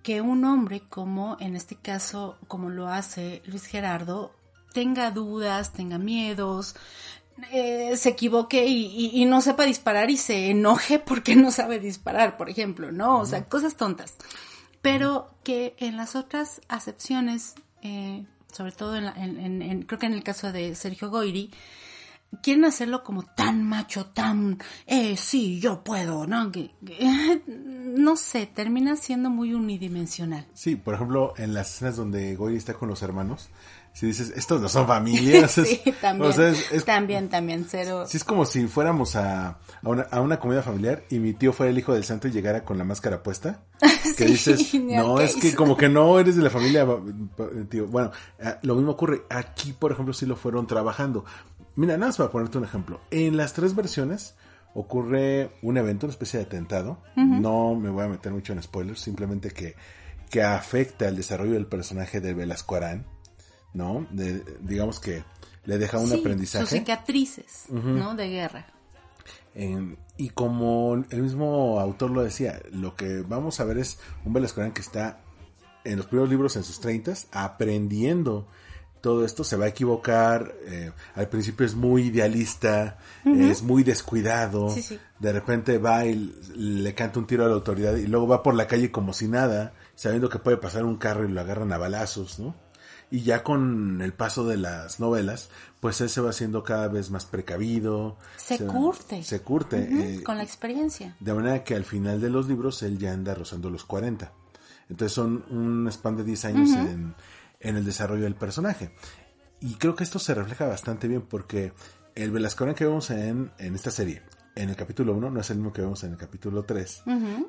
que un hombre como en este caso, como lo hace Luis Gerardo, tenga dudas, tenga miedos, eh, se equivoque y, y- y no sepa disparar y se enoje porque no sabe disparar, por ejemplo, ¿no? O sea, cosas tontas. Pero que en las otras acepciones, eh, sobre todo en, la- en- en- en- creo que en el caso de Sergio Goiri, quieren hacerlo como tan macho, tan, eh, sí, yo puedo, ¿no? Que, que- no sé, termina siendo muy unidimensional. Sí, por ejemplo, en las escenas donde Goy está con los hermanos, si dices, estos no son familias. sí, también. o sea, es- es- también, también, cero. Sí, es como si fuéramos a, a, una, a una comida familiar y mi tío fuera el hijo del santo y llegara con la máscara puesta. Que Sí, dices, no, al es case". que como que no eres de la familia, tío. Bueno, eh, lo mismo ocurre. Aquí, por ejemplo, sí lo fueron trabajando. Mira, nada más para ponerte un ejemplo. En las tres versiones ocurre un evento, una especie de atentado. No me voy a meter mucho en spoilers, simplemente que, que afecta el desarrollo del personaje de Velasco Arán, ¿no? De- digamos que le deja un Sí, aprendizaje. Sus cicatrices, ¿no? De guerra. Y como el mismo autor lo decía, lo que vamos a ver es un Velasco que está en los primeros libros en sus treintas aprendiendo todo esto, se va a equivocar, eh, al principio es muy idealista, es muy descuidado, Sí, sí. de repente va y le canta un tiro a la autoridad y luego va por la calle como si nada, sabiendo que puede pasar un carro y lo agarran a balazos, ¿no? Y ya con el paso de las novelas, pues él se va haciendo cada vez más precavido. Se curte. Se curte. Eh, con la experiencia. de manera que al final de los libros él ya anda rozando los 40. Entonces son un span de 10 años en, en el desarrollo del personaje. Y creo que esto se refleja bastante bien porque el Velasco que vemos en, en esta serie, en el capítulo 1, no es el mismo que vemos en el capítulo 3.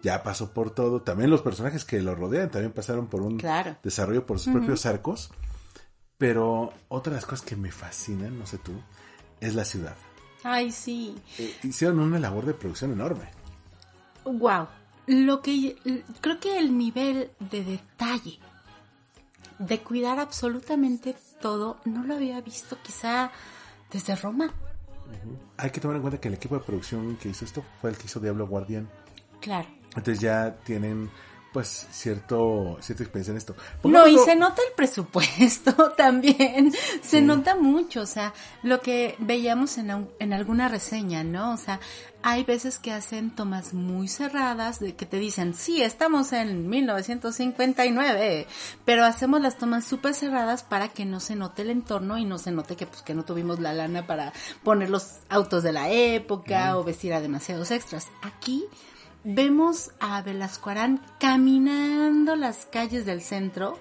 Ya pasó por todo. También los personajes que lo rodean también pasaron por un Claro. desarrollo por sus propios arcos. Pero otra de las cosas que me fascinan, no sé tú, es la ciudad. Ay, sí. Eh, hicieron una labor de producción enorme. Wow. Lo que creo que el nivel de detalle de cuidar absolutamente todo no lo había visto quizá desde Roma. Hay que tomar en cuenta que el equipo de producción que hizo esto fue el que hizo Diablo Guardián. Claro. Entonces ya tienen pues cierto cierta experiencia en esto. No, y se nota el presupuesto también, se nota mucho, o sea, lo que veíamos en, en alguna reseña, ¿no? O sea, hay veces que hacen tomas muy cerradas, de que te dicen, sí, estamos en 1959, pero hacemos las tomas súper cerradas para que no se note el entorno y no se note que, pues, que no tuvimos la lana para poner los autos de la época o vestir a demasiados extras. Aquí vemos a Velasco Arán caminando las calles del centro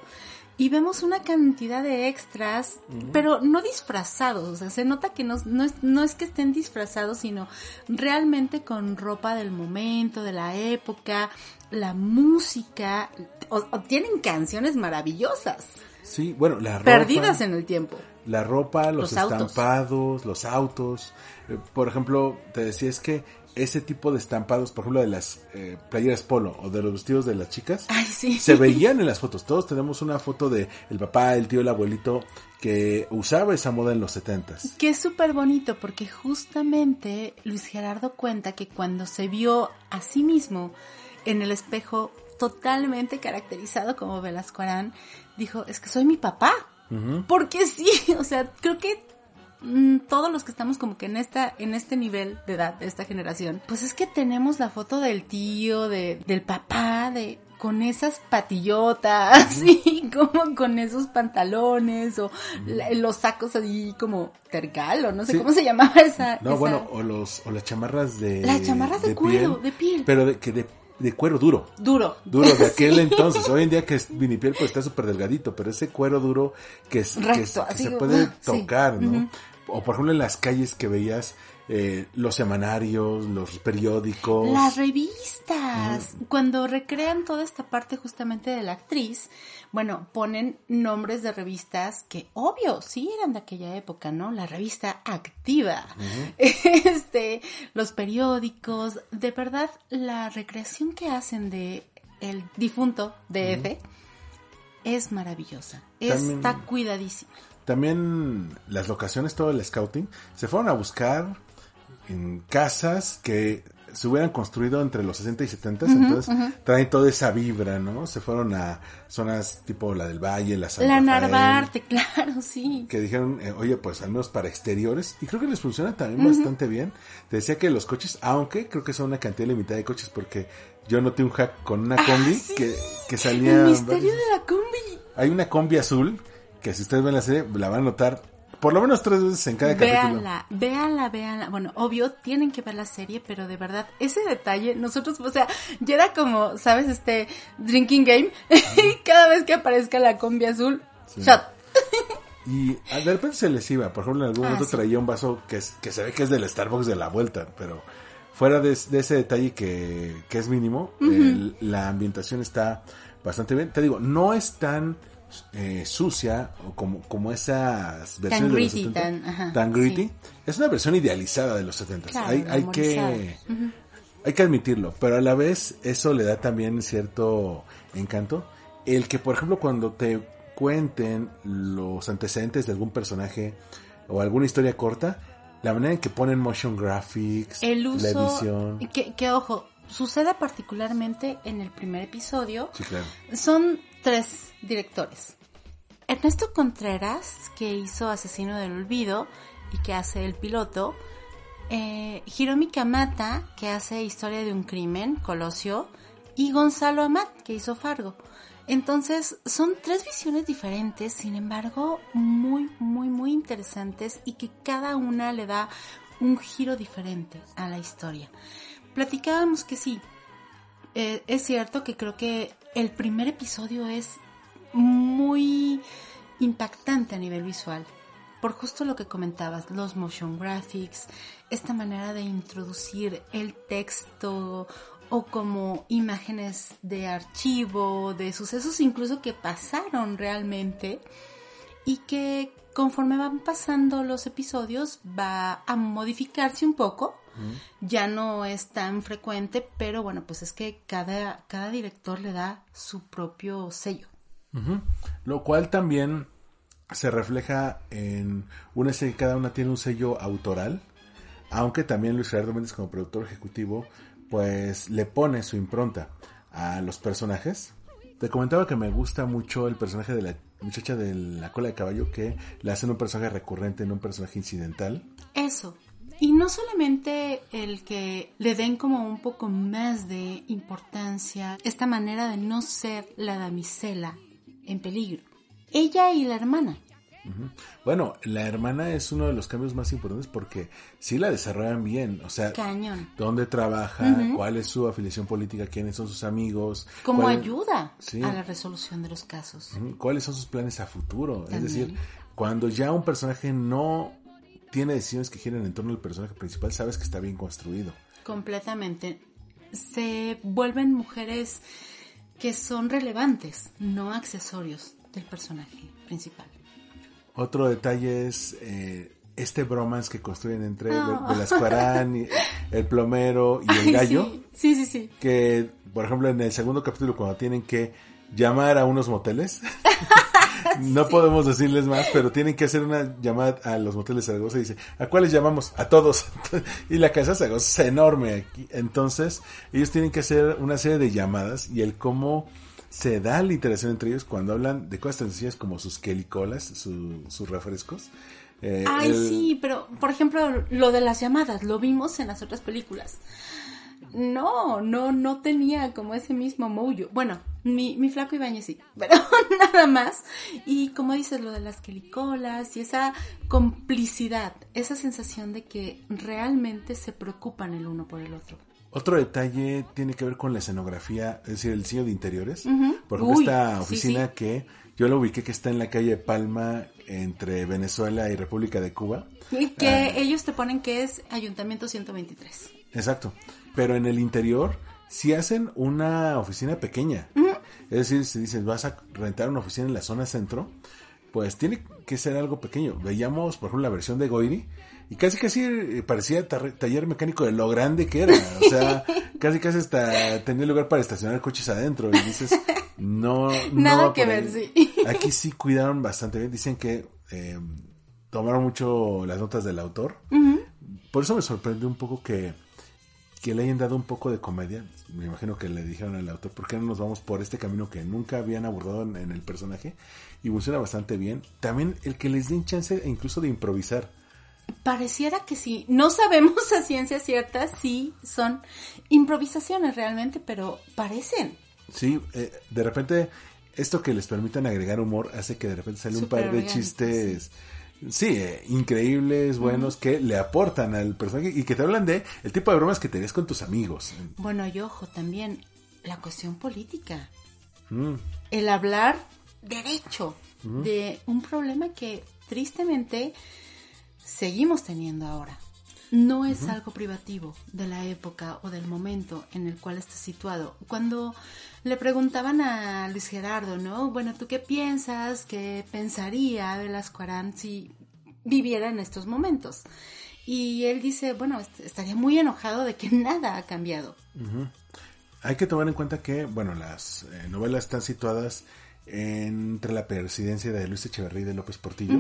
y vemos una cantidad de extras, pero no disfrazados, o sea, se nota que no, no, es, no es que estén disfrazados, sino realmente con ropa del momento, de la época, la música, o, o tienen canciones maravillosas, Sí, bueno, la ropa. perdidas en el tiempo. La ropa, los, Los autos. estampados, los autos. Eh, por ejemplo, te decía, es que ese tipo de estampados, por ejemplo, de las eh, playeras polo o de los vestidos de las chicas, Ay, sí. se veían en las fotos. Todos tenemos una foto de el papá, el tío, el abuelito que usaba esa moda en los setentas. Que es súper bonito porque justamente Luis Gerardo cuenta que cuando se vio a sí mismo en el espejo totalmente caracterizado como Velasco Arán, dijo, es que soy mi papá. Porque sí, o sea, creo que mm, todos los que estamos como que en esta en este nivel de edad de esta generación pues es que tenemos la foto del tío de del papá de con esas patillotas sí como con esos pantalones o los sacos así como tergal o no sé Sí. cómo se llamaba esa No, esa- bueno, o los o las chamarras de Las chamarras de cuero, de piel. pero de que de, de cuero duro. duro Duro de aquel Sí. entonces. Hoy en día que es vinipiel pues está súper delgadito, pero ese cuero duro que, es, que, Recto, es- que así se puede sí. tocar, ¿no? O por ejemplo en las calles que veías eh, los semanarios, los periódicos. Las revistas, cuando recrean toda esta parte justamente de la actriz, bueno, ponen nombres de revistas que, obvio, sí eran de aquella época, ¿no? La revista Activa, este, los periódicos, de verdad, la recreación que hacen de el difunto DF es maravillosa, También- está cuidadísima. También las locaciones, todo el scouting, se fueron a buscar en casas que se hubieran construido entre los 60 y 70, entonces traen toda esa vibra, ¿no? Se fueron a zonas tipo la del Valle, la San La Rafael, Narvarte, claro, sí. que dijeron, eh, oye, pues al menos para exteriores, y creo que les funciona también bastante bien. Te decía que los coches, aunque creo que son una cantidad limitada de coches, porque yo noté un hack con una combi Ah, sí. que, que salía... El misterio de la combi. Hay una combi azul, que si ustedes ven la serie, la van a notar por lo menos tres veces en cada capítulo. Véanla, véanla, véanla. Bueno, obvio, tienen que ver la serie, pero de verdad, ese detalle, nosotros, o sea, ya era como, ¿sabes? Este drinking game. Y cada vez que aparezca la combi azul, shot. Y ah, de repente se les iba. Por ejemplo, en algún Ah, momento sí. traía un vaso que, es- que se ve que es del Starbucks de la vuelta, pero fuera de, de ese detalle que, que es mínimo, el- la ambientación está bastante bien. Te digo, no es tan eh, sucia o como, como esas versiones de los gritty, 70, tan- ajá, tan gritty. sí. Es una versión idealizada de los 70. Claro, hay, hay que hay que admitirlo, pero a la vez eso le da también cierto encanto. El que, por ejemplo, cuando te cuenten los antecedentes de algún personaje o alguna historia corta, la manera en que ponen motion graphics, El la edición. que, que ojo, sucede particularmente en el primer episodio. Sí, claro. Son tres directores. Ernesto Contreras, que hizo Asesino del Olvido y que hace el piloto. Eh, Hiromi Kamata, que hace Historia de un crimen, Colosio. Y Gonzalo Amat, que hizo Fargo. Entonces, son tres visiones diferentes, sin embargo, muy, muy, muy interesantes y que cada una le da un giro diferente a la historia. Platicábamos que sí, eh, es cierto que creo que el primer episodio es muy impactante a nivel visual. Por justo lo que comentabas, los motion graphics, esta manera de introducir el texto o como imágenes de archivo, de sucesos incluso que pasaron realmente y que conforme van pasando los episodios va a modificarse un poco. Ya no es tan frecuente, pero bueno, pues es que cada, cada director le da su propio sello. Lo cual también se refleja en una serie que cada una tiene un sello autoral, aunque también Luis Gerardo Méndez como productor ejecutivo pues le pone su impronta a los personajes. Te comentaba que me gusta mucho el personaje de la muchacha de la cola de caballo que le hacen un personaje recurrente en un personaje incidental. Eso. Y no solamente el que le den como un poco más de importancia, esta manera de no ser la damisela en peligro. Ella y la hermana. Bueno, la hermana es uno de los cambios más importantes porque sí la desarrollan bien, o sea, Cañón. dónde trabaja, cuál es su afiliación política, quiénes son sus amigos, Como cuál- ayuda Sí. a la resolución de los casos. Cuáles son sus planes a futuro. Es decir, cuando ya un personaje no tiene decisiones que giran en torno al personaje principal, sabes que está bien construido. Completamente. Se vuelven mujeres que son relevantes, no accesorios del personaje principal. Otro detalle es eh, este bromance que construyen entre y el plomero y el Ay, gallo. Sí, sí, sí. sí. que, por ejemplo, en el segundo capítulo, cuando tienen que llamar a unos moteles, no podemos decirles más, pero tienen que hacer una llamada a los moteles Zaragoza y dice, ¿a cuáles llamamos? A todos. y la casa de Zaragoza es enorme aquí. Entonces, ellos tienen que hacer una serie de llamadas y el cómo se da la interacción entre ellos cuando hablan de cosas tan sencillas como sus quelicolas, su- sus refrescos. Eh, Ay, el- sí, pero por ejemplo, lo de las llamadas, lo vimos en las otras películas. No, no, no tenía como ese mismo mojo. Bueno, mi, mi flaco Ibañez sí, pero nada más. Y como dices, lo de las quelicolas y esa complicidad, esa sensación de que realmente se preocupan el uno por el otro. Otro detalle tiene que ver con la escenografía, es decir, el diseño de interiores. Ujú. Por ejemplo, Uy, esta oficina sí. que yo la ubiqué que está en la calle Palma entre Venezuela y República de Cuba. Y que Ah. ellos te ponen que es Ayuntamiento 123. Exacto. Pero en el interior sí hacen una oficina pequeña. Es decir, si dices vas a rentar una oficina en la zona centro, pues tiene que ser algo pequeño. Veíamos, por ejemplo, la versión de Goiri y casi casi eh, parecía taller mecánico de lo grande que era. O sea, casi casi hasta tenía lugar para estacionar coches adentro. Y dices, no, Nada que ver, sí. Aquí sí cuidaron bastante bien. Dicen que eh, tomaron mucho las notas del autor. Por eso me sorprendió un poco que, que le hayan dado un poco de comedia. Me imagino que le dijeron al autor, ¿por qué no nos vamos por este camino que nunca habían abordado en, en el personaje? Y funciona bastante bien. También el que les den chance incluso de improvisar. Pareciera que sí. No sabemos a ciencia cierta si son improvisaciones realmente, pero parecen. Sí, eh, de repente esto que les permitan agregar humor hace que de repente sale un par de orgánico, chistes, sí, eh, increíbles, buenos, que le aportan al personaje y que te hablan de el tipo de bromas que te ves con tus amigos. Bueno, y ojo, también la cuestión política. Mm. El hablar derecho de un problema que tristemente seguimos teniendo ahora. No es algo privativo de la época o del momento en el cual está situado. Cuando le preguntaban a Luis Gerardo, ¿no? Bueno, ¿tú qué piensas? ¿Qué pensaría Velasco Arán si viviera en estos momentos? Y él dice, bueno, est- estaría muy enojado de que nada ha cambiado. Hay que tomar en cuenta que, bueno, las eh, novelas están situadas entre la presidencia de Luis Echeverría y de López Portillo.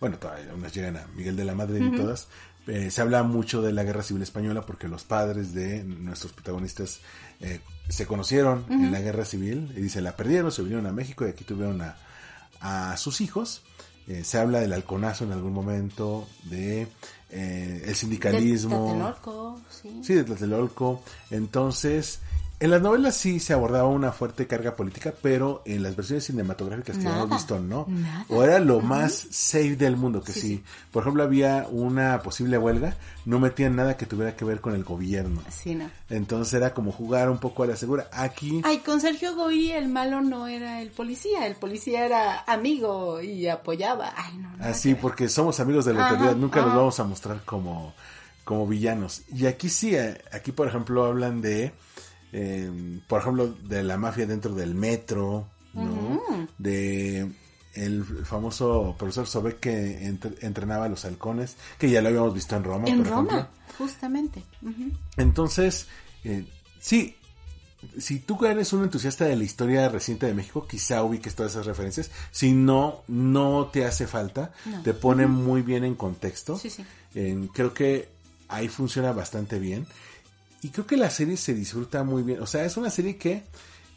Bueno, todavía unas llegan a Miguel de la Madrid y todas. Eh, se habla mucho de la Guerra Civil Española porque los padres de nuestros protagonistas eh, se conocieron en la Guerra Civil y dice, la perdieron, se vinieron a México y aquí tuvieron a, a sus hijos. Eh, se habla del halconazo en algún momento, de eh, el sindicalismo. De Tlatelolco, sí. Sí, de Tlatelolco. Entonces, en las novelas sí se abordaba una fuerte carga política, pero en las versiones cinematográficas que Nada, hemos visto, ¿no? nada. O era lo más safe del mundo, que Sí, si, sí. por ejemplo, había una posible huelga, no metían nada que tuviera que ver con el gobierno. Sí, no. Entonces era como jugar un poco a la segura. Aquí, Ay, con Sergio Goyri el malo no era el policía, el policía era amigo y apoyaba. Ay, no, así, porque somos amigos de la autoridad, nunca los vamos a mostrar como, como villanos. Y aquí sí, eh, aquí por ejemplo hablan de, eh, por ejemplo, de la mafia dentro del metro, ¿no? De el famoso profesor Sobek que entre- entrenaba a los halcones, que ya lo habíamos visto en Roma, En por Roma, ejemplo. justamente. Entonces, eh, sí, si tú eres un entusiasta de la historia reciente de México, quizá ubiques todas esas referencias. Si no, no te hace falta. No. Te pone muy bien en contexto. Sí, sí. Eh, creo que ahí funciona bastante bien. Y creo que la serie se disfruta muy bien. O sea, es una serie que,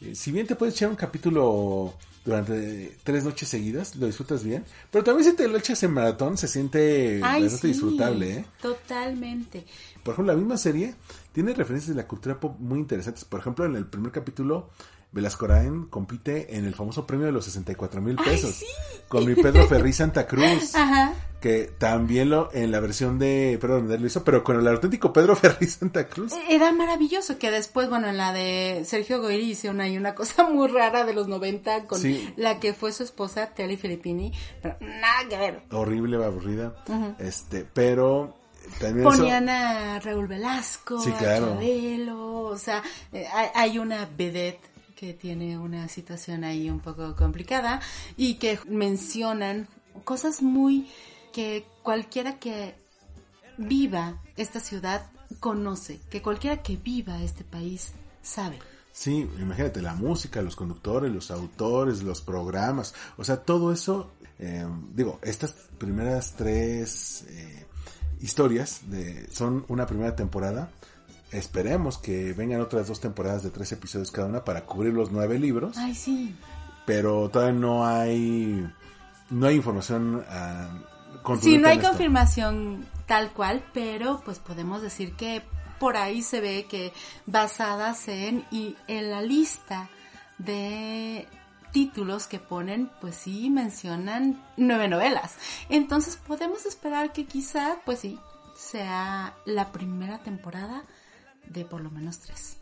eh, si bien te puedes echar un capítulo durante tres noches seguidas, lo disfrutas bien. Pero también si te lo echas en maratón, se siente Ay, bastante sí, disfrutable, ¿eh? Totalmente. Por ejemplo, la misma serie tiene referencias de la cultura pop muy interesantes. Por ejemplo, en el primer capítulo, Velasco Arán compite en el famoso premio de los 64 mil pesos con mi Pedro Ferri Santa Cruz. Ajá. Que también lo en la versión de Pedro Hernández lo hizo, pero con el auténtico Pedro Ferri Santa Cruz. Era maravilloso que después, bueno, en la de Sergio Goyri hicieron ahí una cosa muy rara de los 90 con Sí. la que fue su esposa, Telly Filippini, pero nada que ver. Horrible, aburrida. Este, pero también eso- Ponían a Raúl Velasco, Sí, a claro. Chabelo, o sea, eh, hay una vedette que tiene una situación ahí un poco complicada y que mencionan cosas muy que cualquiera que viva esta ciudad conoce, que cualquiera que viva este país sabe. Sí, imagínate, la música, los conductores, los autores, los programas, o sea, todo eso, eh, digo, estas primeras tres eh, historias de, son una primera temporada. Esperemos que vengan otras dos temporadas de tres episodios cada una para cubrir los nueve libros, Ay, sí. pero todavía no hay, no hay información ah, Sí, no hay esto. confirmación tal cual, pero pues podemos decir que por ahí se ve que basadas en y en la lista de títulos que ponen, pues sí mencionan nueve novelas. Entonces podemos esperar que quizá, pues sí, sea la primera temporada de por lo menos tres.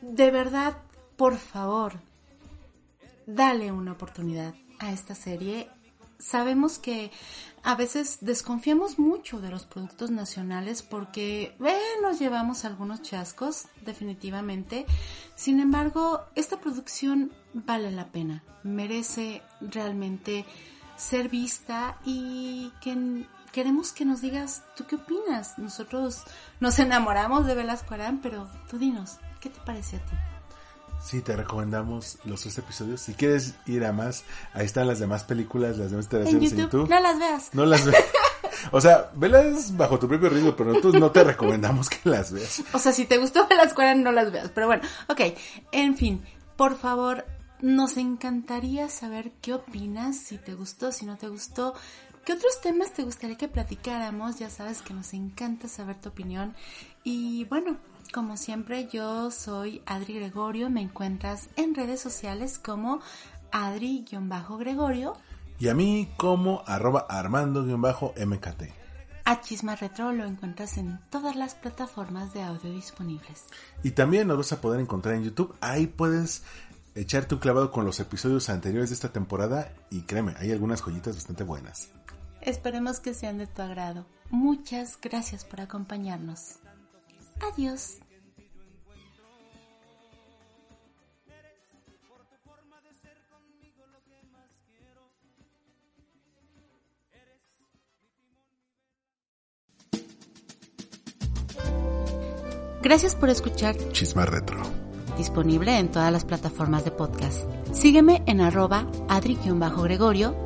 De verdad, por favor, dale una oportunidad a esta serie. Sabemos que a veces desconfiamos mucho de los productos nacionales porque eh, nos llevamos algunos chascos, definitivamente. Sin embargo, esta producción vale la pena, merece realmente ser vista y que queremos que nos digas, ¿tú qué opinas? Nosotros nos enamoramos de Velasco Arán, pero tú dinos, ¿qué te parece a ti? Sí, te recomendamos los tres episodios. Si quieres ir a más, ahí están las demás películas, las demás iteraciones en YouTube, no las veas. No las veas. O sea, velas bajo tu propio ritmo, pero nosotros no te recomendamos que las veas. O sea, si te gustó Velasco Arán, no las veas. Pero bueno, ok. En fin, por favor, nos encantaría saber qué opinas, si te gustó, si no te gustó. ¿Qué otros temas te gustaría que platicáramos? Ya sabes que nos encanta saber tu opinión. Y bueno, como siempre, yo soy Adri Gregorio. Me encuentras en redes sociales como Adri-Gregorio. Y a mí como arroba armando-mkt. A Chisma Retro lo encuentras en todas las plataformas de audio disponibles. Y también nos vas a poder encontrar en YouTube. Ahí puedes echarte un clavado con los episodios anteriores de esta temporada. Y créeme, hay algunas joyitas bastante buenas. Esperemos que sean de tu agrado. Muchas gracias por acompañarnos. Adiós. Gracias por escuchar Chisma Retro. disponible en todas las plataformas de podcast. Sígueme en arroba adri-gregorio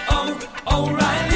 Oh,